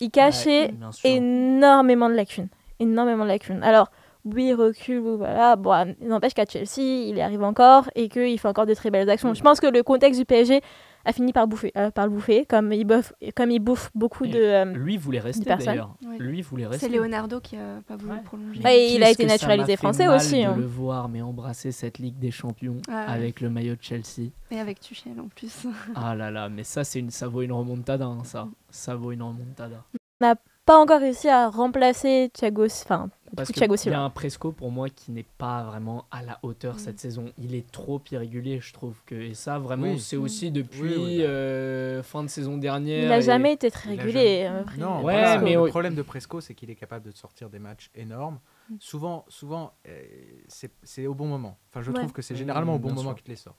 Il cachait Ouais, énormément de lacunes. Énormément de lacunes. Alors, oui, il recule, oui, voilà. Bon, n'empêche qu'à Chelsea, il y arrive encore et qu'il fait encore de très belles actions. Je pense que le contexte du PSG a fini par, bouffer, euh, par le bouffer, comme il, bouffe, comme il bouffe beaucoup Et de. euh, Lui voulait rester d'ailleurs. Ouais. Lui voulait rester. C'est Leonardo qui a pas voulu Ouais. prolonger. Ouais, il a été naturalisé français mal aussi, De hein. le voir, mais embrasser cette Ligue des Champions Ah ouais. avec le maillot de Chelsea. Et avec Tuchel en plus. Ah là là, mais ça, c'est une, ça vaut une remontada, hein, ça. Ça vaut une remontada. Pas encore réussi à remplacer Thiago, enfin, Parce que il y a un Presco pour moi qui n'est pas vraiment à la hauteur Mm. cette saison. Il est trop irrégulier, je trouve que et ça vraiment Oui. c'est Mm. aussi depuis Oui, oui, bah. euh, fin de saison dernière. Il n'a et- jamais été très régulier. jamais- euh, après. Non, Ouais, voilà, mais le problème de Presco, c'est qu'il est capable de sortir des matchs énormes. Mm. Souvent, souvent euh, c'est au bon moment. Enfin, je Ouais. trouve que c'est Mm, généralement au bon moment qu'il te les sort.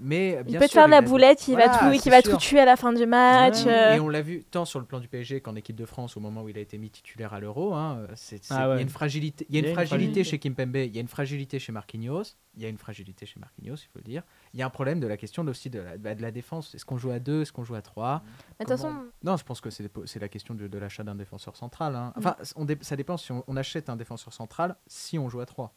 Mais Il peut te faire de la boulette, il va, tout, qui va tout tuer à la fin du match. Ouais, euh, Et on l'a vu tant sur le plan du PSG qu'en équipe de France au moment où il a été mis titulaire à l'Euro. hein, c'est- c'est- Ah Il y a une fragilité, il y a une fragilité chez Kimpembe, il y a une fragilité chez Marquinhos, il y a une fragilité chez Marquinhos, il faut le dire. Il y a un problème de la question de- aussi de la, bah, de la défense. Est-ce qu'on joue à deux, est-ce qu'on joue à trois? De toute façon, Non, je pense que c'est c'est la question de, de l'achat d'un défenseur central. hein. Mm. Enfin, on dé- ça dépend si on, on achète un défenseur central si on joue à 3.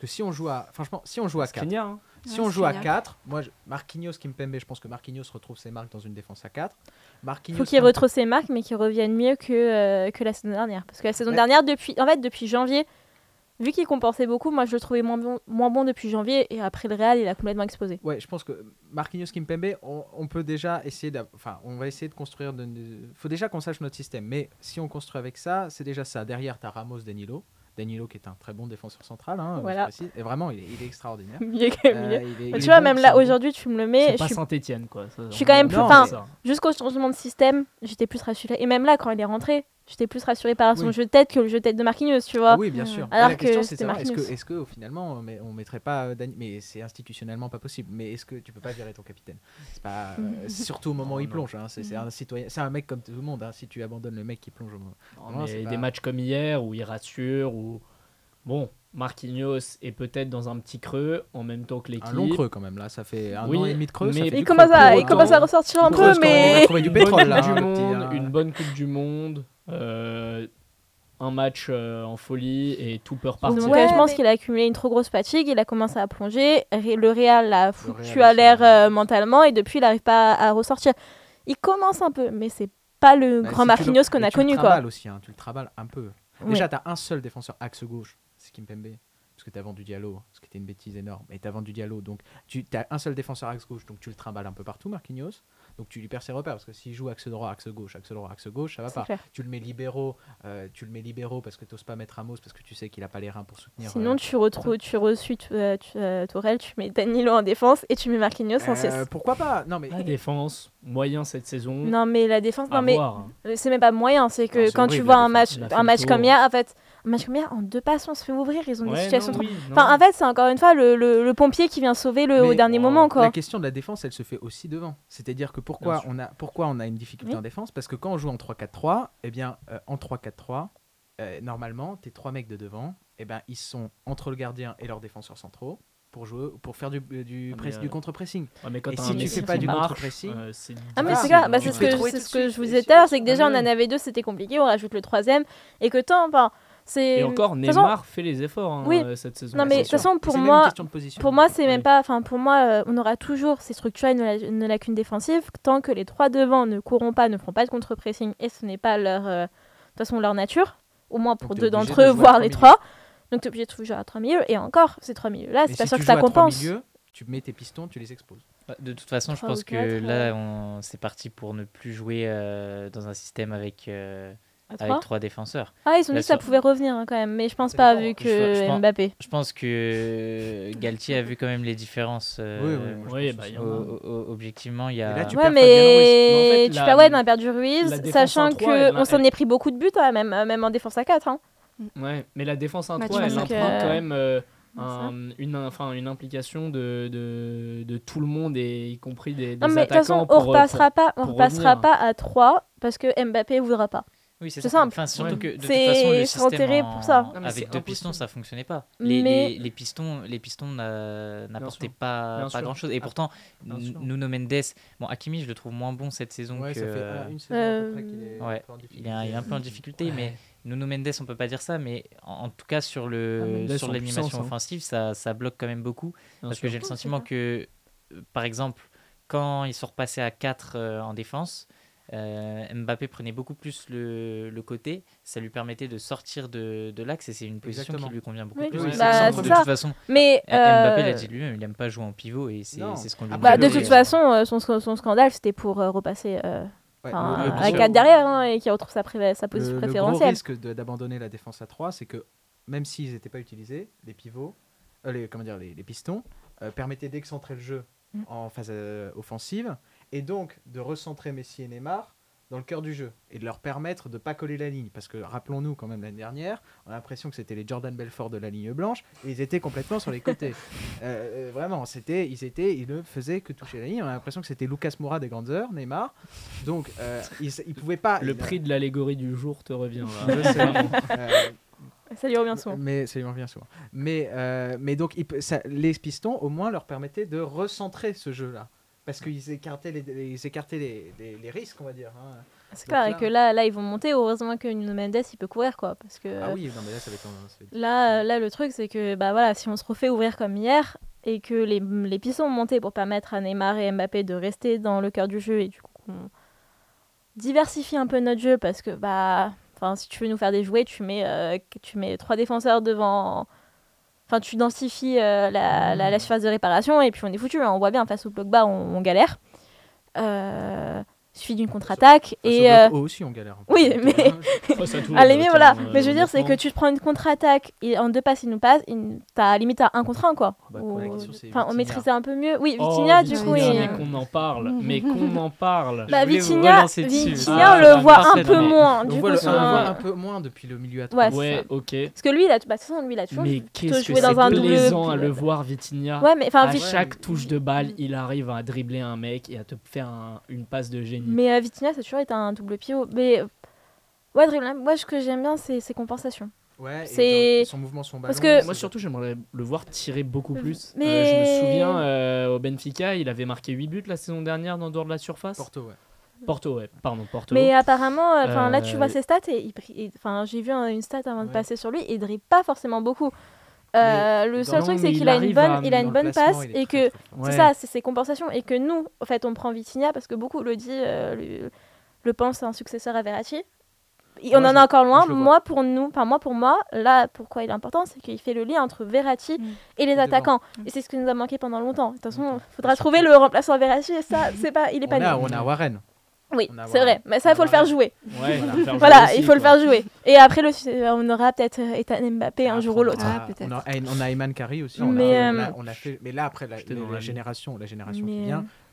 Parce que si on joue à, franchement, si on joue à 4, Skriniar, hein. si Ouais, on joue à Skriniar. 4, moi, je- Marquinhos, Kimpembe, je pense que Marquinhos retrouve ses marques dans une défense à 4. Marquinhos, faut qu'il retrouve ses marques, mais qu'il revienne mieux que, euh, que la saison dernière. Parce que la saison Ouais. dernière, depuis, en fait, depuis janvier, vu qu'il compensait beaucoup, moi je le trouvais moins bon, moins bon depuis janvier. Et après le Real, il a complètement explosé. Ouais, je pense que Marquinhos Kimpembe, on, on peut déjà essayer enfin, on va essayer de construire. de- de- faut déjà qu'on sache notre système. Mais si on construit avec ça, c'est déjà ça. Derrière, tu as Ramos Danilo. Danilo qui est un très bon défenseur central. hein, je Voilà. précise. Et vraiment, il est, il est extraordinaire. Euh, il est- tu vois, bon, même là, aujourd'hui, tu me le mets. C'est pas suis Saint-Etienne, quoi. Ça, je suis quand même plus-. Jusqu'au changement de système, j'étais plus rassurée. Et même là, quand il est rentré, j'étais plus rassurée par son Oui. jeu de tête que le jeu de tête de Marquinhos, tu vois. Ah oui, bien sûr. Alors la question, que c'est c'était savoir, est-ce que, est-ce que, finalement, on, met- on mettrait pas Dani- mais c'est institutionnellement pas possible. Mais est-ce que tu peux pas virer ton capitaine? C'est pas, euh, surtout au moment où il plonge. hein, c'est, c'est un citoyen, c'est un mec comme tout le monde. hein, si tu abandonnes le mec qui plonge au moment. Non, Non, mais c'est des pas- matchs comme hier où il rassure, où bon, Marquinhos est peut-être dans un petit creux en même temps que l'équipe. Un long creux quand même là, ça fait un Oui, an et demi de creux. ça mais- fait Il commence, creux. à, Pour il commence à autant- ressortir un Une peu, mais. trouvé du Une bonne pétrole là. Coupe du hein, petit, monde, une bonne Coupe du Monde, un match euh, en folie et tout peut repartir. Donc, Ouais, euh, je pense qu'il a accumulé une trop grosse fatigue, il a commencé à plonger, le Real l'a foutu Real à l'air euh, mentalement et depuis il n'arrive pas à, à ressortir. Il commence un peu, mais c'est pas le Bah, grand Marquinhos qu'on a tu le connu quoi. travailles aussi, hein, tu le travailles un peu. Ouais. Déjà, tu as un seul défenseur axe gauche, c'est Kimpembe. Parce que tu as vendu Diallo, ce qui était une bêtise énorme. Et tu as vendu Diallo. Donc, tu as un seul défenseur axe gauche, donc tu le trimbales un peu partout, Marquinhos. Donc, tu lui perds ses repères. Parce que s'il joue axe droit, axe gauche, axe droit, axe gauche, ça va pas. clair. Tu le mets libéraux, euh, tu le mets libéraux parce que tu pas mettre Ramos, parce que tu sais qu'il a pas les reins pour soutenir. Sinon euh, tu retrouves, tu reçus euh, tu- euh, Tourelle, tu mets Danilo en défense et tu mets Marquinhos en euh, 6. pourquoi pas? Non, mais. La défense, moyen cette saison. Non mais la défense, non mais c'est même pas moyen, c'est que quand tu vois un match, un match comme hier, en fait, un match en deux passes, on se fait ouvrir. Ils ont des Ouais, situations non, trop- oui. Enfin, en fait, c'est encore une fois le, le- le pompier qui vient sauver le, au dernier moment, quoi. La question de la défense, elle se fait aussi devant. C'est-à-dire que pourquoi on, a, pourquoi on a une difficulté Oui. en défense? Parce que quand on joue en 3-4-3, eh bien, euh, en 3-4-3, euh, normalement, tes trois mecs de devant, eh ben, ils sont entre le gardien et leurs défenseurs centraux pour jouer, pour faire du, euh, du, Ah, mais, press- euh, du contre-pressing. Ouais, mais quand Et si tu fais pas du marche, contre-pressing, euh, c'est Ah mais Ah, c'est clair, bah, c'est ce que, ce que je vous disais c'est tout à l'heure, c'est que Ah, déjà on mais en avait deux, c'était compliqué, on rajoute le troisième, et que tant, enfin. Et encore, façon- Neymar fait les efforts hein, Oui. euh, cette saison. Non mais de c'est toute sûr. façon pour moi, question de position. pour moi c'est même pas, enfin pour moi euh, on aura toujours ces structurelles une, la- une lacune défensive tant que les trois devant ne courront pas, ne feront pas de contre-pressing et ce n'est pas leur, euh, de toute façon leur nature, au moins pour deux d'entre de eux, voire les trois. Donc tu es obligé de jouer à trois milieux et encore ces trois milieux là, Et c'est si pas sûr tu que ça compense. milieux, tu mets tes pistons, tu les exploses. Bah, De toute façon, je pense que là, on... c'est parti pour ne plus jouer euh, dans un système avec, euh, avec trois défenseurs. Ah ils ont dit que ça sur- pouvait revenir hein, quand même, mais je pense pas vu Je- je que pense- Mbappé. Je pense que Galtier a vu quand même les différences. euh, Oui, oui, Oui, pense bah, a. objectivement, il y a. Là, tu Ouais, perds mais, Mais en fait, tu la- perds ouais, on a perdu Ruiz, sachant qu'on s'en est pris beaucoup de buts, hein, même, euh, même en défense à 4. Hein. Ouais, mais la défense à Bah, 3, tu elle euh, quand même euh, un- une, enfin, une implication de, de, de tout le monde, et y compris des, des Non, mais de toute façon, on euh, repassera pas, on pour repassera revenir. pas à 3 parce que Mbappé voudra pas. Oui, c'est ça. simple. Enfin, surtout Ouais. que de toute façon, le système pour ça. en- Non, mais c'est avec deux impossible. pistons, ça fonctionnait pas. Les, Mais- les, les pistons, les pistons n'a- n'apportaient pas, pas grand chose. Et Ah, pourtant. Nuno Mendes, bon, Hakimi, je le trouve moins bon cette saison Ouais, que. ça fait euh, euh, une saison euh, est ouais, il est, un, il est un peu en difficulté, Ouais. mais Nuno Mendes, on peut pas dire ça, mais en, en tout cas sur Ah, le Mendes sur l'animation hein. offensive, ça, ça bloque quand même beaucoup. Parce que j'ai le sentiment ça. que, euh, par exemple, quand ils sont repassés à 4 en défense, euh, Mbappé prenait beaucoup plus le, le côté, ça lui permettait de sortir de, de l'axe et c'est une position Exactement. qui lui convient beaucoup Oui, plus. oui, bah, de ça. toute façon, Mais Euh, Mbappé euh, l'a dit lui-même, il aime pas jouer en pivot et c'est ce qu'on lui bah, demande. de toute façon, euh, son, son scandale, c'était pour euh, repasser euh, Ouais, à le- 4 derrière hein, et qui retrouve sa, pré- sa position le, le gros préférentielle. risque d'abandonner la défense à 3, c'est que même s'ils n'étaient pas utilisés, les pivots, euh, les, comment dire, les, les pistons, euh, permettaient d'excentrer le jeu Mm. en phase euh, offensive et donc de recentrer Messi et Neymar dans le cœur du jeu et de leur permettre de pas coller la ligne parce que rappelons-nous quand même l'année dernière on a l'impression que c'était les Jordan Belfort de la ligne blanche et ils étaient complètement sur les côtés Euh, euh, vraiment c'était ils étaient ils ne faisaient que toucher la ligne on a l'impression que c'était Lucas Moura des grandes heures Neymar donc euh, ils, ils pouvaient pas Le ils- prix de l'allégorie du jour te revient. là. je sais. Euh, Ça lui revient souvent. mais ça lui revient souvent. Mais, euh, mais donc, il peut- ça- les pistons, au moins, leur permettaient de recentrer ce jeu-là. Parce qu'ils écartaient, les, les- ils écartaient les, les- les risques, on va dire. hein. C'est clair, et que là, là, ils vont monter. Heureusement que Nuno Mendes, il peut courir, quoi. Parce que Ah oui, non, mais là, ça va être. là, là, le truc, c'est que bah, voilà, si on se refait ouvrir comme hier et que les, les pistons ont monté pour permettre à Neymar et Mbappé de rester dans le cœur du jeu et du coup qu'on diversifie un peu notre jeu parce que bah, enfin, si tu veux nous faire des jouets, tu mets, euh, tu mets trois défenseurs devant. Enfin, tu densifies euh, la, la, surface de réparation et puis on est foutu. hein. On voit bien face au bloc bas, on, galère. Euh, suffit d'une contre-attaque au et euh, aussi, on galère. oui, mais- euh, limite, tiens, voilà. euh, Mais je veux dire, c'est que tu te prends une contre-attaque et en deux passes, il nous passe. il- T'as limite à un contre un, quoi. bah, Ou- Enfin, on maîtrisait un peu mieux. Oui, Oh, Vitinha, du coup, Vitinha, Mais qu'on en parle, mais qu'on en parle. Bah, Vitinha. Vitinha, Ah, on le voit un peu mais- moins. Du coup, on le un- voit un peu moins depuis le milieu à trois. Ouais, ok. Parce que lui, il a, bah, de toute façon, lui, il a toujours Mais qu'est-ce que c'est plaisant à le voir, Vitinha. Ouais, mais enfin, chaque touche de balle, il arrive à dribbler un mec et à te faire un- une passe de génie. Mais euh, Vitinha, ça a toujours été un double pivot. Mais euh, ouais, dribble, moi, ce que j'aime bien, c'est ses compensations. Ouais, et C'est- son mouvement, son ballon. Parce que- Moi surtout j'aimerais le voir tirer beaucoup plus. Mais- Euh, je me souviens euh, au Benfica, il avait marqué 8 buts la saison dernière dans dehors de la surface. Porto, ouais. Porto, ouais, pardon, Porto. Mais apparemment, euh, enfin là, tu Euh, vois ses stats et et- enfin j'ai vu un- une stat avant de Ouais. passer sur lui, il dribble pas forcément beaucoup. Euh, le seul truc, c'est qu'il il a une bonne, il a une bonne passe et que. Ouais. C'est ça, c'est ses compensations. Et que nous, en fait, on prend Vitinha parce que beaucoup le disent, euh, le, le pensent un successeur à Verratti. Et on Moi, en est encore loin. moi, pour nous, enfin moi, pour moi, là, pourquoi il est important, c'est qu'il fait le lien entre Verratti Mm. et les attaquants. Mm. Et c'est ce qui nous a manqué pendant longtemps. De toute façon, il faudra trouver le remplaçant à Verratti. Et ça, c'est pas, il est On pas a, nul. on a Warren. Oui, c'est vrai. Mais ça, il faut a le faire jouer. Ouais, faut le faire jouer Voilà, aussi, il faut le faire jouer. Et après, le, on aura peut-être euh, Ethan Mbappé un Après, jour ou l'autre. Ah. On a, on a Ayman Kari aussi. Mais, on, a, on, euh, a, on a fait, mais là, après, la, génération, la génération qui vient, euh,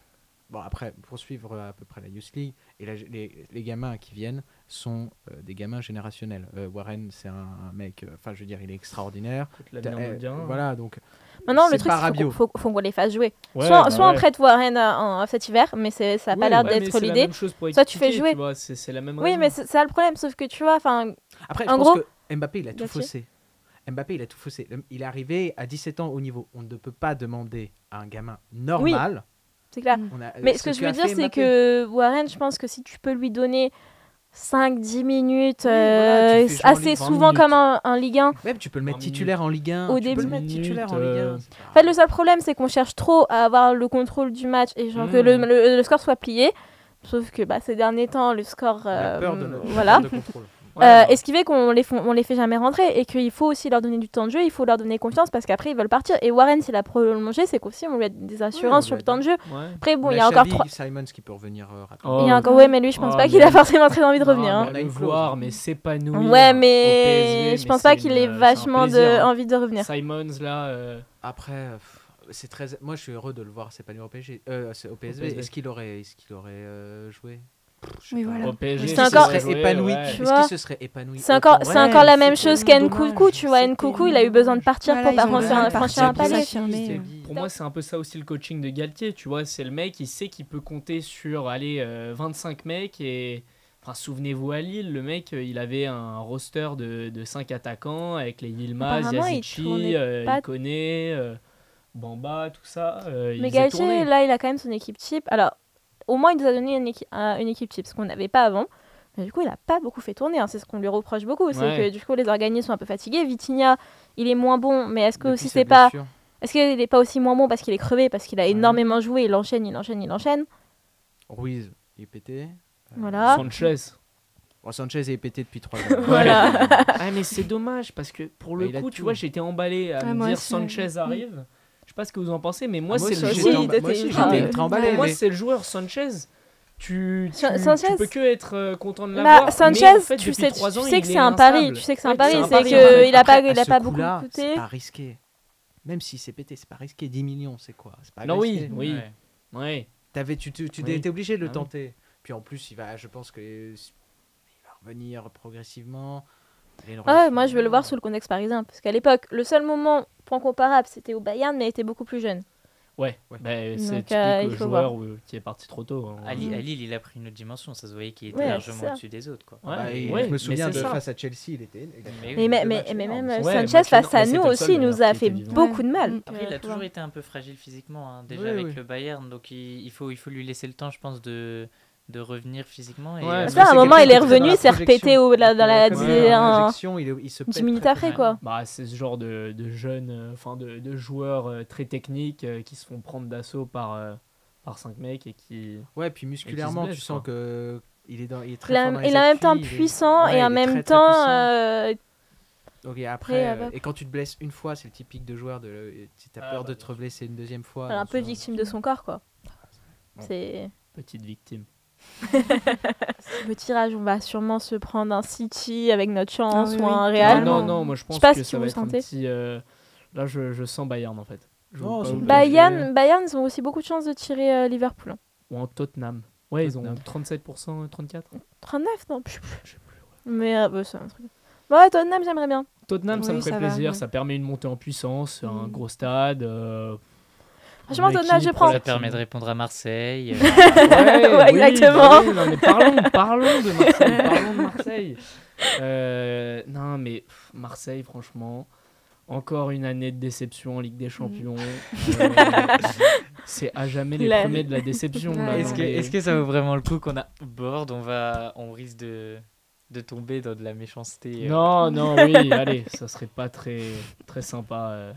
Bon, après, pour suivre à peu près la Youth League, Et les, les gamins qui viennent sont euh, des gamins générationnels. Euh, Warren, c'est un, un mec, euh, enfin, je veux dire, il est extraordinaire. Euh, bien. voilà, donc. Maintenant, le truc, c'est qu'il faut, qu'on les fasse jouer. Ouais, soit bah soit on ouais. prête Warren euh, en, cet hiver, mais ça n'a pas l'air d'être l'idée. Soit tu fais jouer. vois, C'est c'est la même Oui, raison. mais c'est ça le problème, sauf que tu vois, enfin, Après, je En pense gros- que Mbappé, il a tout faussé. Mbappé, il a tout faussé. Il est arrivé à 17 ans au niveau. On ne peut pas demander à un gamin normal. c'est clair. On a- Mais ce que je veux dire, c'est que Warren, je pense que si tu peux lui donner 5-10 minutes, Oui, voilà, euh, assez 20 souvent minutes. comme un, un Ligue 1. Ouais, mais tu peux le mettre 20 titulaire en Ligue 1. Au tu peux début. le mettre titulaire en Ligue 1. Euh, En fait, le seul problème, c'est qu'on cherche trop à avoir le contrôle du match et genre que Mm. le, le- le score soit plié. Sauf que bah, ces derniers temps, le score. On a euh, peur de notre voilà. de contrôle. Ouais, Euh, et ce qui fait qu'on les, font- on les fait jamais rentrer et qu'il faut aussi leur donner du temps de jeu, il faut leur donner confiance parce qu'après ils veulent partir. Et Warren, s'il a prolongé, c'est qu'aussi on lui a des assurances sur le a temps de jeu. ouais. Après, bon, On il y a a encore trois. Simons qui peut revenir euh, rapidement. Oh, Il y a encore... Ouais, mais lui, je pense Oh, pas qu'il mais- a forcément très envie de revenir. Non, hein. On a mais une le clause, voir, hein. mais s'épanouir. Ouais, mais PSV, je pense c'est pas qu'il ait c'est un vachement de... hein. envie de revenir. Simons là, euh, Après, euh, c'est très. Moi, je suis heureux de le voir s'épanouir au PSG. Euh, c'est au PSV. PSV. Est-ce qu'il aurait, est-ce qu'il aurait euh, joué? Oui, voilà. PSG. C'est encore- se serait épanoui ouais. Tu Est-ce vois qu'il se serait épanoui? C'est encore, autant c'est Ouais, encore la même chose dommage. tu vois. Nkoulkou, il a eu besoin de partir Voilà, pour pas franchir, un partir pour moi, c'est un peu ça aussi le coaching de Galtier. Tu vois, c'est le mec, il sait qu'il peut compter sur allez, euh, 25 mecs. Et enfin, souvenez-vous à Lille, le mec, euh, il avait un roster de, de 5 attaquants avec les Yilmaz, Yazici, euh, Ikoné, euh, Bamba, tout ça. euh, Mais Galtier, là, il a quand même son équipe type. Alors, au moins, il nous a donné une, équipe un- une équipe type, ce qu'on n'avait pas avant. Mais du coup, il a pas beaucoup fait tourner. hein. C'est ce qu'on lui reproche beaucoup. C'est que du coup, les organismes sont un peu fatigués. Vitinha, il est moins bon. Mais est-ce que Depuis aussi c'est pas. Est-ce qu'il n'est pas aussi moins bon parce qu'il est crevé, parce qu'il a énormément joué, il enchaîne, il enchaîne, il enchaîne? Ruiz, il est pété. Euh, Voilà. Sanchez. bon, Sanchez est pété depuis 3 ans. Voilà. ah, mais c'est dommage parce que pour le Bah, coup, tout. tu vois, j'étais emballé à Ah, me dire aussi, ouais. Sanchez arrive. Pas ce que vous en pensez, mais moi, Ah, moi c'est le joueur. moi. Moi, c'est le Sanchez. Tu, tu, Sa- Sanchez- tu peux que être euh, content de Bah, l'avoir. Sanchez, mais en fait, tu sais, tu ans, sais que est c'est un pari. Tu sais que c'est un pari. c'est qu'il en fait. a pas, il a pas beaucoup coûté. C'est pas risqué. Même si c'est pété, c'est pas risqué. 10 millions, c'est quoi? C'est pas Non, oui, risqué. oui. Ouais. T'avais, tu tu, tu Oui. étais obligé de le Ah oui. tenter. Puis en plus, il va, je pense que il va revenir progressivement. Ah ouais, moi, je veux le voir sous le contexte parisien. Parce qu'à l'époque, le seul moment, point comparable, c'était au Bayern, mais il était beaucoup plus jeune. Ouais. Ouais. Bah, c'est typique euh, le joueur où- qui est parti trop tôt. hein. À, Lille, à Lille, il a pris une autre dimension. Ça se voyait qu'il était Ouais, largement au-dessus des autres. Quoi. Ouais, Bah, et ouais, je me souviens de ça. face à Chelsea, il était. Mais même Ouais, Sanchez face à nous aussi, seul, il nous d'ailleurs, a fait beaucoup de mal. Après, euh, il a toujours été un peu fragile physiquement, hein, déjà avec le Bayern. Donc il, il, faut, il faut lui laisser le temps, je pense, de, de revenir physiquement. Et, Ouais, euh, mais Ça, à un moment, il est dans revenu, il s'est repété au- dans la- dans il est la- en un- injection, il, il se Dix pète minutes très, après, quoi. Bah, c'est ce genre de, de jeunes, euh, enfin de, de joueurs euh, très techniques euh, qui se font prendre d'assaut par, euh, par 5 mecs et qui. Ouais, puis musculairement, blesse, tu sens quoi. que il est dans, il est très Il, a- fort dans il les est en même temps puissant Ouais, et en même temps. Donc et après, euh, et quand tu te blesses une fois, c'est le typique de joueur de si t'as Ah, peur bah, de te blesser une deuxième fois. un peu victime de son corps, quoi. Bon. C'est Petite victime. Le tirage. On va sûrement se prendre un City avec notre chance Ah oui, ou un oui. Ah, Real. non, non, moi je pense pas que ça va vous être un sentez. petit. euh, Là, je, je sens Bayern en fait. Je. Bayern, Bayern, ils ont aussi beaucoup de chances de tirer euh, Liverpool. hein. Ou en Tottenham. Ouais, ils ont Tottenham. 37%, euh, 34%. 39, non je sais plus. Mais euh, bah, c'est un truc. Ouais, Tottenham, j'aimerais bien. Tottenham, ça me ferait ça va, plaisir. ouais. Ça permet une montée en puissance, un Mm. gros stade. euh, Franchement, équipe je prends. Ça permet de répondre à Marseille. euh, Ouais, Ouais, oui, exactement. oui, non, mais parlons, parlons de Marseille. parlons de Marseille. Euh, non, mais pff, Marseille, franchement, encore une année de déception en Ligue des Champions. Euh, c'est à jamais les La- premiers de la déception. Est-ce que, les- est-ce que ça vaut vraiment le coup qu'on a board on, va, on risque de, de tomber dans de la méchanceté euh, Non, non, oui, allez, ça serait pas très, très sympa. euh.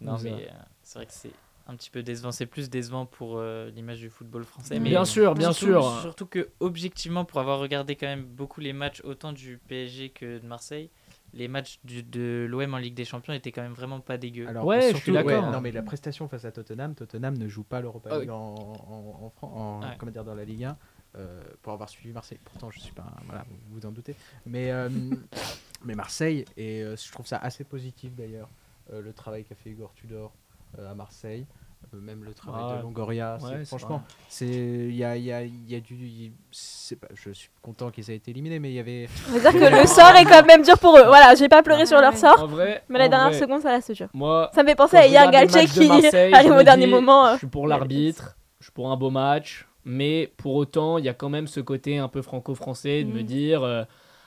Non, mais euh, c'est vrai que c'est un petit peu décevant. C'est plus décevant pour euh, l'image du football français. Mais Bien sûr, bien surtout, sûr. Surtout que, objectivement, pour avoir regardé quand même beaucoup les matchs, autant du PSG que de Marseille, les matchs du- de l'OM en Ligue des Champions étaient quand même vraiment pas dégueux. Alors, Ouais, je suis d'accord. non, mais la prestation face à Tottenham, Tottenham ne joue pas l'Europa Ah League en, en, en, en- Ouais. comment dire, dans la Ligue 1. euh, pour avoir suivi Marseille. Pourtant, je suis pas. un- Voilà, vous vous en doutez. Mais, euh, mais Marseille, et euh, je trouve ça assez positif d'ailleurs, euh, le travail qu'a fait Igor Tudor euh, à Marseille. Euh, même le travail Ah, de Longoria. ouais, franchement, c'est il y a, il y, a, il y a du. c'est Pas, je suis content qu'ils aient été éliminés, mais il y avait. On va dire que le sort est quand même dur pour eux. Voilà, j'ai pas pleuré Ouais, sur leur sort, En vrai, mais la dernière vrai, seconde, ça reste dur. Moi, Ça me fait penser à Hier Galtier qui arrive au dernier moment. euh. Je suis pour l'arbitre, je suis pour un beau match, mais pour autant, il y a quand même ce côté un peu franco-français de me Mhm. dire euh,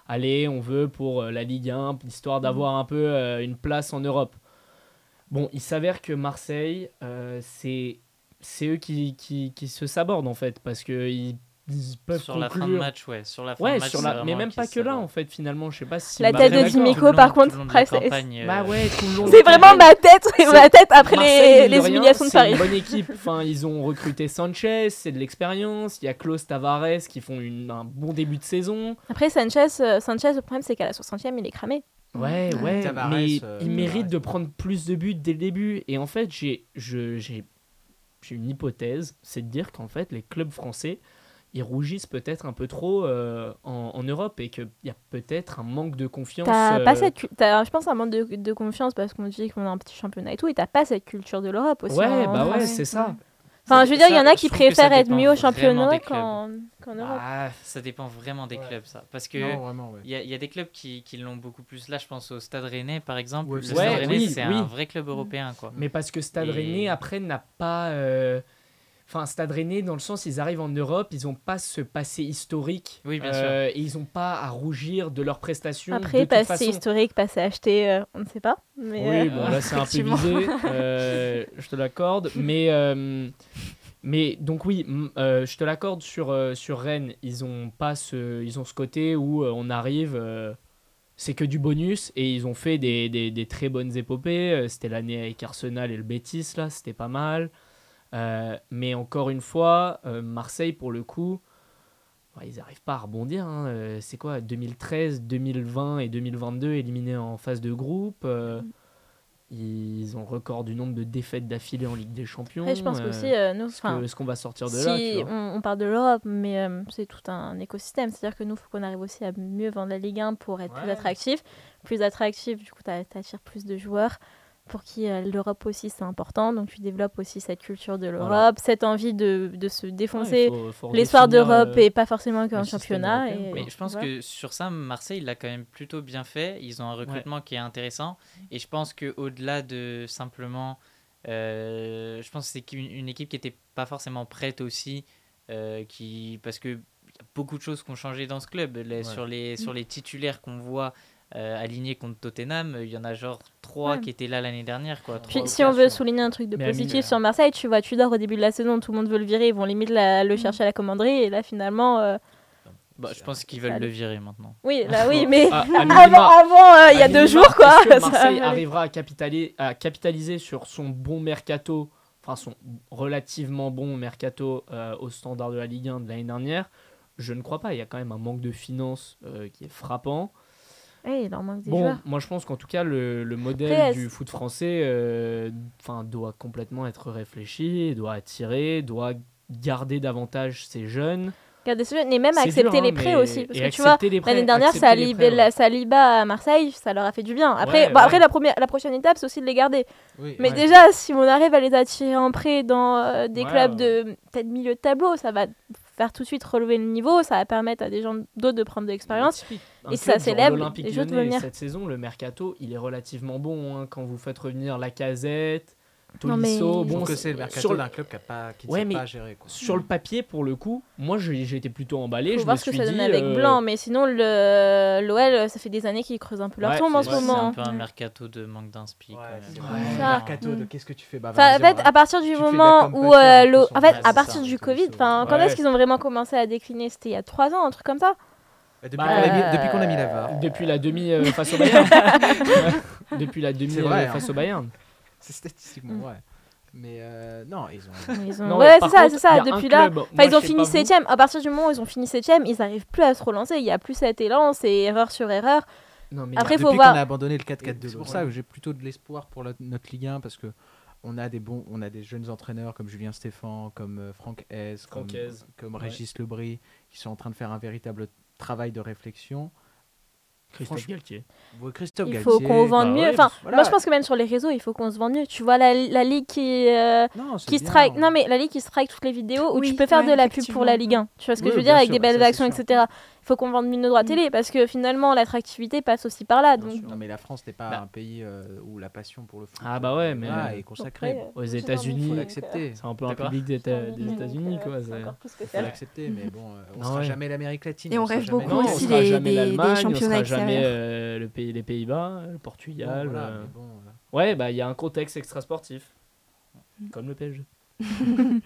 allez, on veut pour euh, la Ligue 1, histoire d'avoir un peu euh, une place en Europe. Bon, il s'avère que Marseille, euh, c'est c'est eux qui, qui, qui se sabordent en fait, parce qu'ils ils peuvent Sur la fin de conclure. match, ouais. Sur la fin Ouais, de match, sur c'est la... vraiment mais même pas que là en fait finalement, je sais pas si La Bah, tête de long- par contre, c'est- campagne, euh, Bah ouais, C'est vraiment ma tête, C'est- ma tête après Marseille, les, les humiliations de C'est Paris. une bonne équipe. Enfin, ils ont recruté Sanchez, c'est de l'expérience. Il y a Klaus Tavares qui font une- un bon début de saison. Après, Sanchez, euh, Sanchez, le problème, c'est qu'à la 60e, il est cramé. Ouais, Ouais. ouais, Tavares, mais euh, il mérite de prendre plus de buts dès le début. Et en fait, j'ai je- j'ai j'ai une hypothèse, c'est de dire qu'en fait, les clubs français, ils rougissent peut-être un peu trop euh, en, en Europe et qu'il y a peut-être un manque de confiance. T'as euh, pas cette t'as- je pense un manque de, de confiance parce qu'on dit qu'on a un petit championnat et tout, et t'as pas cette culture de l'Europe aussi. Ouais, en bah ouais, c'est ça. Enfin, je veux dire, il y en a qui préfèrent être mieux au championnat qu'en Europe. Ah, Ça dépend vraiment des Ouais. clubs, ça. Parce que ouais. il y, a- il y a des clubs qui, qui l'ont beaucoup plus. Là, je pense au Stade Rennais, par exemple. Ouais, le c'est Stade. Rennais, oui, c'est oui. un vrai club européen, quoi. Mais parce que Stade Et- Rennais, après, n'a pas. euh, Enfin, Stade Rennais, dans le sens, ils arrivent en Europe, ils n'ont pas ce passé historique. Oui, bien euh, Et ils n'ont pas à rougir de leurs prestations. de Après, toute passé façon. historique, passé acheté, euh, on ne sait pas. Mais, Oui, euh, bon, là, c'est un peu visé. euh, je te l'accorde. Mais. euh, mais donc oui, euh, je te l'accorde sur, euh, sur Rennes, ils ont pas ce, ils ont ce côté où euh, on arrive, euh, c'est que du bonus et ils ont fait des, des, des très bonnes épopées. C'était l'année avec Arsenal et le Betis là, c'était pas mal. Euh, mais encore une fois, euh, Marseille pour le coup, ouais, ils n'arrivent pas à rebondir. hein. Euh, C'est quoi 2013, 2020 et 2022 éliminés en phase de groupe. euh, ils ont le record du nombre de défaites d'affilée en Ligue des Champions. Après, je pense euh, nous, est-ce qu'on va sortir de si là tu vois on, on parle de l'Europe, mais c'est tout un écosystème. C'est-à-dire que nous, il faut qu'on arrive aussi à mieux vendre la Ligue 1 pour être plus Ouais. attractif. Plus attractif, du coup, tu attires plus de joueurs. Pour qui euh, l'Europe aussi, c'est important. Donc, tu développes aussi cette culture de l'Europe, Voilà. cette envie de, de se Ouais, défoncer. faut L'histoire redéfinir, d'Europe euh, et pas forcément qu'un championnat. Et. Mais je pense que sur ça, Marseille l'a quand même plutôt bien fait. Ils ont un recrutement qui est intéressant. Et je pense qu'au-delà de simplement. euh, je pense que c'est une, une équipe qui n'était pas forcément prête aussi. euh, qui, parce qu'il y a beaucoup de choses qui ont changé dans ce club. Les- sur, les, sur les titulaires qu'on voit euh, alignés contre Tottenham, il y en a genre trois Ouais. qui étaient là l'année dernière. Quoi, Puis, si on veut souligner un truc de Mais positif mine- sur Marseille, tu vois Tudor au début de la saison, tout le monde veut le virer, ils vont limite la- le chercher à la commanderie, et là finalement, euh, Bah, je pense qu'ils veulent le virer maintenant. oui, là oui, mais à avant, minima- avant, euh, il y a à deux minima, jours, quoi. Que Marseille arrivera à capitaliser, à capitaliser sur son bon mercato, enfin son relativement bon mercato euh, au standard de la Ligue 1 de l'année dernière? Je ne crois pas. Il y a quand même un manque de finances euh, qui est frappant. Oui, il leur manque des Bon, joueurs. moi je pense qu'en tout cas le, le modèle Après, du foot français euh, doit complètement être réfléchi, doit attirer, doit garder davantage ses jeunes. Regardez ce jeu, et même C'est accepter dur, hein, les prêts mais- aussi. Parce et que tu vois, l'année dernière, ça les prêts, ouais. Saliba à Marseille, ça leur a fait du bien. Après, Ouais, bon, après ouais. la, première, la prochaine étape, c'est aussi de les garder. Oui, Mais ouais. déjà, si on arrive à les attirer en prêt dans euh, des Ouais, clubs ouais. de peut-être milieu de tableau, ça va faire tout de suite relever le niveau, ça va permettre à des gens d'autres de prendre de l'expérience. Et ça s'élève, l'Olympique Lyonnais. Cette saison, le mercato, il est relativement bon. hein, quand vous faites revenir Lacazette, Non, mais- Tolisso, trouve bon, que c'est le sur mercato le- d'un club qui a pas, qui ne Ouais, sait mais pas gérer. Quoi. Sur le papier, pour le coup, moi j'ai été plutôt emballé. Faut je voir me ce que suis ça donne dit, avec euh, Blanc, mais sinon le l'OL, ça fait des années qu'ils creusent un peu leur Ouais, tombe en ce vrai, C'est moment. un peu un mercato de manque d'inspi. Ouais. Ça. mercato de qu'est-ce que tu fais bah, Enfin, en fait, à partir du moment où, euh, sur- en fait, à partir ça, du. Covid, quand est-ce qu'ils ont vraiment commencé à décliner? C'était il y a trois ans, un truc comme ça. Bah, Depuis Bah, qu'on a mis- la VAR. Depuis la demi face au Bayern. Depuis la demi face au Bayern. C'est statistiquement, Mm. ouais. Mais euh, non, ils ont. Ils ont- Non, ouais, c'est ça, c'est ça. il Depuis là, club, Enfin, moi, ils ont fini pas vous, septième. À partir du moment où ils ont fini septième, ils n'arrivent plus à se relancer. Il n'y a plus cet élan, c'est erreur sur erreur. Non, mais Après, Depuis faut qu'on voir- a abandonné le 4-4-2, Et c'est pour ça que j'ai plutôt de l'espoir pour la- notre Ligue 1 parce que on a des bons, on a des jeunes entraîneurs comme Julien Stéphan, comme euh, Franck Hez, comme, Franck Hez, comme ouais. Régis Lebris, qui sont en train de faire un véritable travail de réflexion. Christophe Galtier. Ouais, Christophe Il faut qu'on vende bah mieux. ouais, Enfin, voilà. moi je pense que même sur les réseaux, il faut qu'on se vende mieux. Tu vois la, la ligue qui euh, Non, qui strike. Non mais la ligue qui strike toutes les vidéos où Oui, tu peux faire ouais, de la pub pour la. Ligue 1. Tu vois ce que Oui, je veux dire avec sûr, des belles actions, etc. Il faut qu'on vende mieux nos droits Mm. télé parce que finalement l'attractivité passe aussi par là. Donc. Non, mais la France n'est pas Bah. un pays euh, où la passion pour le foot Ah bah ouais, mais- voilà, est consacrée. après, euh, Aux États-Unis, faut l'accepter. C'est un peu un public des, euh, des États-Unis, euh, quoi. faut l'accepter, mais bon, euh, on Ah sera ouais. jamais l'Amérique latine. Et on rêve jamais- beaucoup on aussi des- jamais des- des l'Allemagne, on championnats sera jamais extérieurs. euh, le pays, les Pays-Bas, le Portugal. euh. euh, Ouais, bah il y a un contexte extra-sportif. Comme le PSG.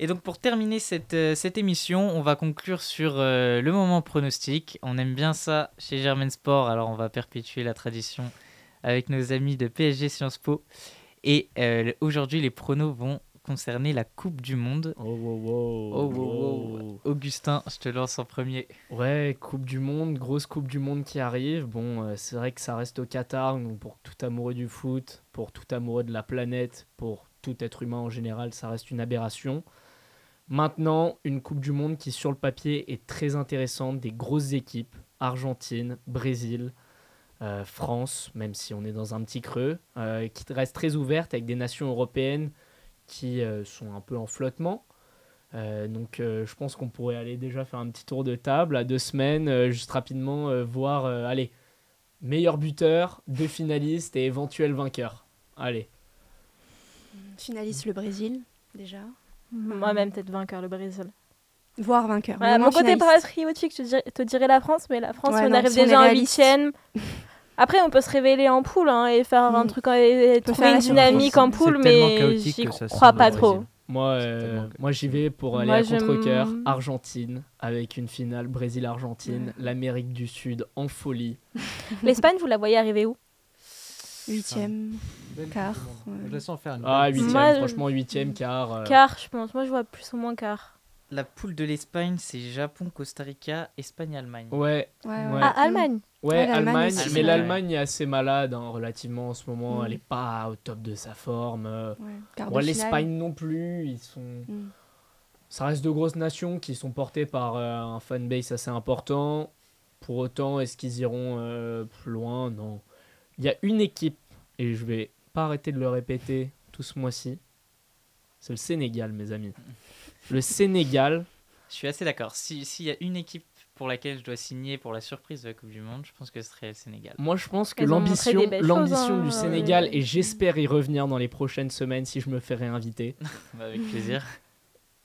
Et donc pour terminer cette, euh, cette émission, on va conclure sur euh, le moment pronostic. On aime bien ça chez Germain Sport, alors on va perpétuer la tradition avec nos amis de PSG Sciences Po. Et euh, aujourd'hui, les pronos vont concerner la Coupe du Monde. Oh, wow, wow, Oh, wow, wow. Augustin, je te lance en premier. Ouais, Coupe du Monde, grosse Coupe du Monde qui arrive. Bon, euh, c'est vrai que ça reste au Qatar, donc pour tout amoureux du foot, pour tout amoureux de la planète, pour tout être humain en général, ça reste une aberration. Maintenant, une Coupe du Monde qui, sur le papier, est très intéressante. Des grosses équipes, Argentine, Brésil, euh, France, même si on est dans un petit creux, euh, qui reste très ouverte avec des nations européennes qui euh, sont un peu en flottement. Donc je pense qu'on pourrait aller déjà faire un petit tour de table à deux semaines, juste rapidement voir, allez, meilleur buteur, deux finalistes et éventuel vainqueur. Allez. Finaliste le Brésil, déjà. Moi-même peut-être vainqueur le Brésil. Voire vainqueur. Voilà, mon côté patriotique, je te dirais, te dirais la France, mais la France, Ouais, on non, arrive si on est déjà en huitième. Après, on peut se révéler en poule hein, et faire un Mm. truc, et trouver une dynamique en poule, mais j'y crois pas trop. Moi, euh, moi j'y vais pour aller Moi, à contre-coeur. Argentine, avec une finale Brésil-Argentine, l'Amérique du Sud en folie. L'Espagne, vous la voyez arriver où? Huitième. Belle Quart. Je la sens faire une Ah, huitième, Moi, je- franchement, huitième, quart. euh, Quart, je pense. Moi, je vois plus ou moins quart. La poule de l'Espagne, c'est Japon, Costa Rica, Espagne, Allemagne. Ouais, Ouais, Ouais. ouais. Ah, Allemagne Ouais, Ouais, l'Allemagne Allemagne, aussi. mais Ouais. l'Allemagne est assez malade hein, relativement en ce moment. Mm. Elle est pas au top de sa forme. euh. Ouais, quart de Bon, finale. L'Espagne non plus. Ils sont. Mm. Ça reste de grosses nations qui sont portées par euh, un fanbase assez important. Pour autant, est-ce qu'ils iront euh, plus loin? Non. Il y a une équipe, et je vais pas arrêter de le répéter tout ce mois-ci. C'est le Sénégal, mes amis. Le Sénégal, Je suis assez d'accord. Si- S'il y a une équipe pour laquelle je dois signer pour la surprise de la Coupe du Monde, je pense que ce serait le Sénégal. Moi, je pense que l'ambition, choses, du hein, Sénégal, euh. et j'espère y revenir dans les prochaines semaines si je me fais réinviter, Bah, avec plaisir.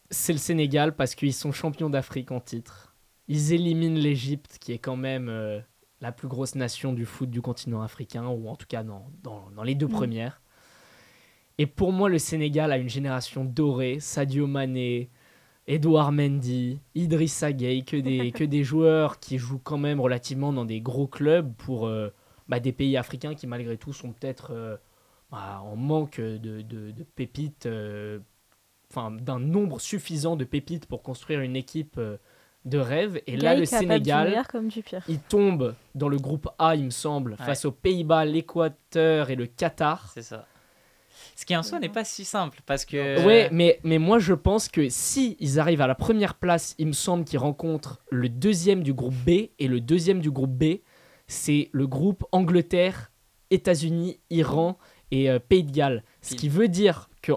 c'est le Sénégal parce qu'ils sont champions d'Afrique en titre. Ils éliminent l'Égypte, qui est quand même euh, la plus grosse nation du foot du continent africain, ou en tout cas dans, dans, dans les deux Mm. premières. Et pour moi, le Sénégal a une génération dorée, Sadio Mané, Edouard Mendy, Idrissa Gueye, que des, que des joueurs qui jouent quand même relativement dans des gros clubs pour euh, bah, des pays africains qui malgré tout sont peut-être euh, bah, en manque de, de- de pépites, euh, enfin d'un nombre suffisant de pépites pour construire une équipe de rêve. Et là, le Sénégal, meilleur comme du pire. il tombe dans le groupe A, il me semble, Ouais. face aux Pays-Bas, l'Équateur et le Qatar. C'est ça. Ce qui en soi n'est pas si simple parce que. Ouais, mais, mais moi je pense que si ils arrivent à la première place, il me semble qu'ils rencontrent le deuxième du groupe B et le deuxième du groupe B, c'est le groupe Angleterre, États-Unis, Iran et euh, Pays de Galles. Ce qui veut dire que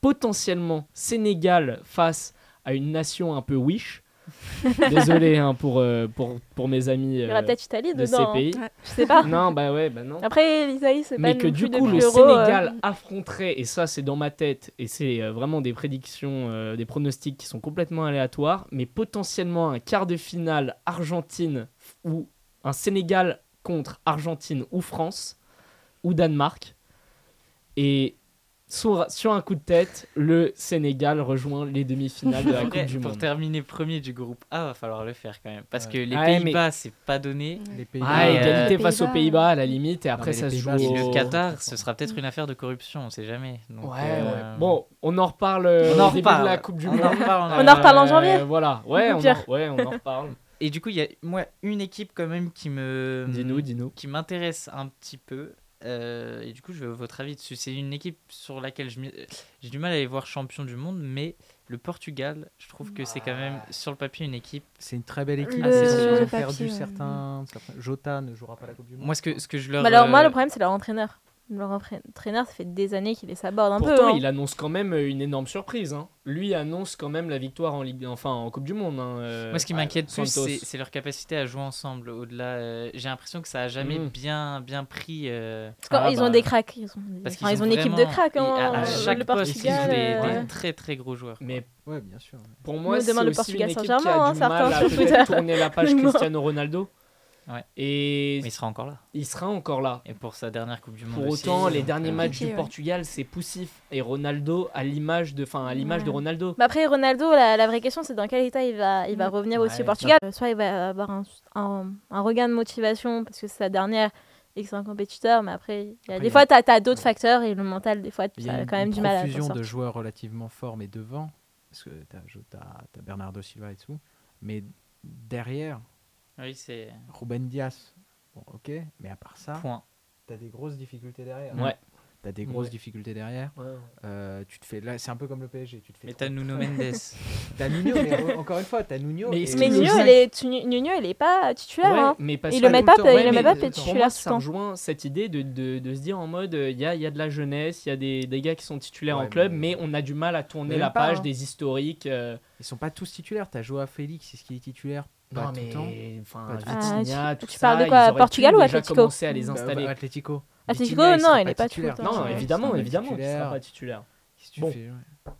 potentiellement Sénégal face à une nation un peu wish. Désolé hein, pour, euh, pour, pour mes amis Il y aura euh, peut-être Italie de ces dedans. hein. pays. Ouais. Je sais pas. Non, bah ouais, bah non. Après, l'Italie, c'est pas Mais que du coup, le l'Euro, euh, Sénégal affronterait, et ça c'est dans ma tête, et c'est vraiment des prédictions, des pronostics qui sont complètement aléatoires, mais potentiellement un quart de finale Argentine ou un Sénégal contre Argentine ou France ou Danemark. Et sur, sur un coup de tête, le Sénégal rejoint les demi-finales de la Coupe du pour Monde. terminer premier du groupe A, va falloir le faire quand même. Parce Ouais. que les Ouais, mais- Pays-Bas, c'est pas donné. Les pays Ah, égalité euh, face aux Pays-Bas. Pays-Bas à la limite, et après ça se joue Pays-Bas, au... le. Qatar, ce sera peut-être une affaire de corruption, on sait jamais. Donc, Ouais, euh, ouais. Bon, on en reparle euh, on en début reparle. de la Coupe du On Monde. en reparle, On en reparle en Euh, janvier. Voilà, ouais, on en, ouais, on en reparle. Et du coup, il y a moi une équipe quand même qui me dis-nous, dis-nous. qui m'intéresse un petit peu. Euh, et du coup, je veux votre avis dessus. C'est une équipe sur laquelle j'ai du mal à les voir champion du monde, mais le Portugal, je trouve que c'est quand même sur le papier une équipe. C'est une très belle équipe. Le- Ils sur ont perdu papier, certains, certains- Jota ne jouera pas la Coupe du Monde. Moi, ce que, ce que je leur. Bah alors, moi, le problème, c'est leur entraîneur. Leur entra- entraîneur, ça fait des années qu'il les saborde un peu. Pourtant, hein. il annonce quand même une énorme surprise. hein. Lui annonce quand même la victoire en Ligue, enfin en Coupe du Monde. hein, euh, Moi, ce qui m'inquiète plus, c'est leur capacité à jouer ensemble. Au-delà, euh, j'ai l'impression que ça a jamais Mm. bien, bien pris. euh, Parce qu'ils Ah, ils bah. ont des cracks. Ils ont, des- parce enfin, ils ont une équipe de cracks. ils- Hein, à, à euh, chaque le poste, ils ont Portugal. des, euh, des très très gros joueurs. Mais Ouais, bien sûr. pour moi, me c'est aussi une équipe qui Saint-Germain, a hein, du certains mal à tourner la page. Cristiano Ronaldo. Ouais. Et Mais il sera encore là. il sera encore là. Et pour sa dernière Coupe du Monde. Pour aussi, autant, euh, les derniers matchs du ouais. Portugal, c'est poussif. Et Ronaldo, à l'image de, enfin, à l'image de. Ronaldo. Bah après, Ronaldo, la, la vraie question, c'est dans quel état il va, il va Mm. revenir aussi au Portugal. Soit il va avoir un, un, un regain de motivation parce que c'est sa dernière et que c'est un compétiteur, mais après, il y a, Après, des il y a- fois, tu as, d'autres facteurs et le mental, des fois, Il y ça a a une, quand même une du mal à s'en profusion de sortir. joueurs relativement forts, mais devant, parce que tu as, Bernardo Silva et tout, mais derrière, Oui, c'est Ruben Dias, bon, ok, mais à part ça, point. tu as des grosses difficultés derrière. Ouais. Tu as des grosses Ouais. difficultés derrière. Euh, tu te fais là, c'est un peu comme le PSG. Tu te fais Mais t'as Nuno Mendes. T'as Nuno, mais re- encore une fois, t'as Nuno. Mais et- qu'il Nuno, il est, Nuno, il est pas titulaire. Ouais, hein. mais parce Il le met pas- temps- il ouais, le met pas titulaire tout le ça temps. rejoint cette idée de, de, de se dire en mode il y a, y a de la jeunesse, il y a des, des gars qui sont titulaires Ouais, en club, mais- mais on a du mal à tourner la pas, page hein. des historiques. euh, Ils sont pas tous titulaires. T'as Joao Félix, c'est ce qui est titulaire? Pas non, tout mais le temps. enfin, Pas tout le temps. Vitinha, Ah, tout tu ça, parles de quoi, Portugal ou Atlético commencer à les Bah, installer. Atlético. Atlético, Vitinha, non, il est pas tout le titulaire. temps. Non, évidemment, évidemment, il titulaire. sera pas titulaire. Qu'est-ce que tu Bon. fais, ouais.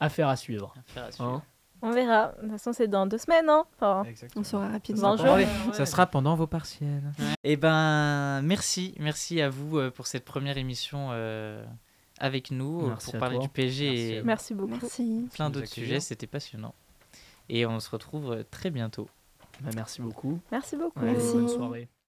Affaire à suivre. Affaire à suivre. hein. On verra. De toute façon, c'est dans deux semaines. Hein enfin. On saura rapidement. Ça sera pendant les- Ça sera pendant vos partiels. Eh ben, merci, merci à vous euh, pour cette première émission euh, avec nous Merci pour parler toi. du PSG Merci et merci beaucoup. Merci. plein d'autres sujets. C'était passionnant. Et on se retrouve très bientôt. Bah, merci beaucoup. Merci beaucoup. Merci. bonne soirée.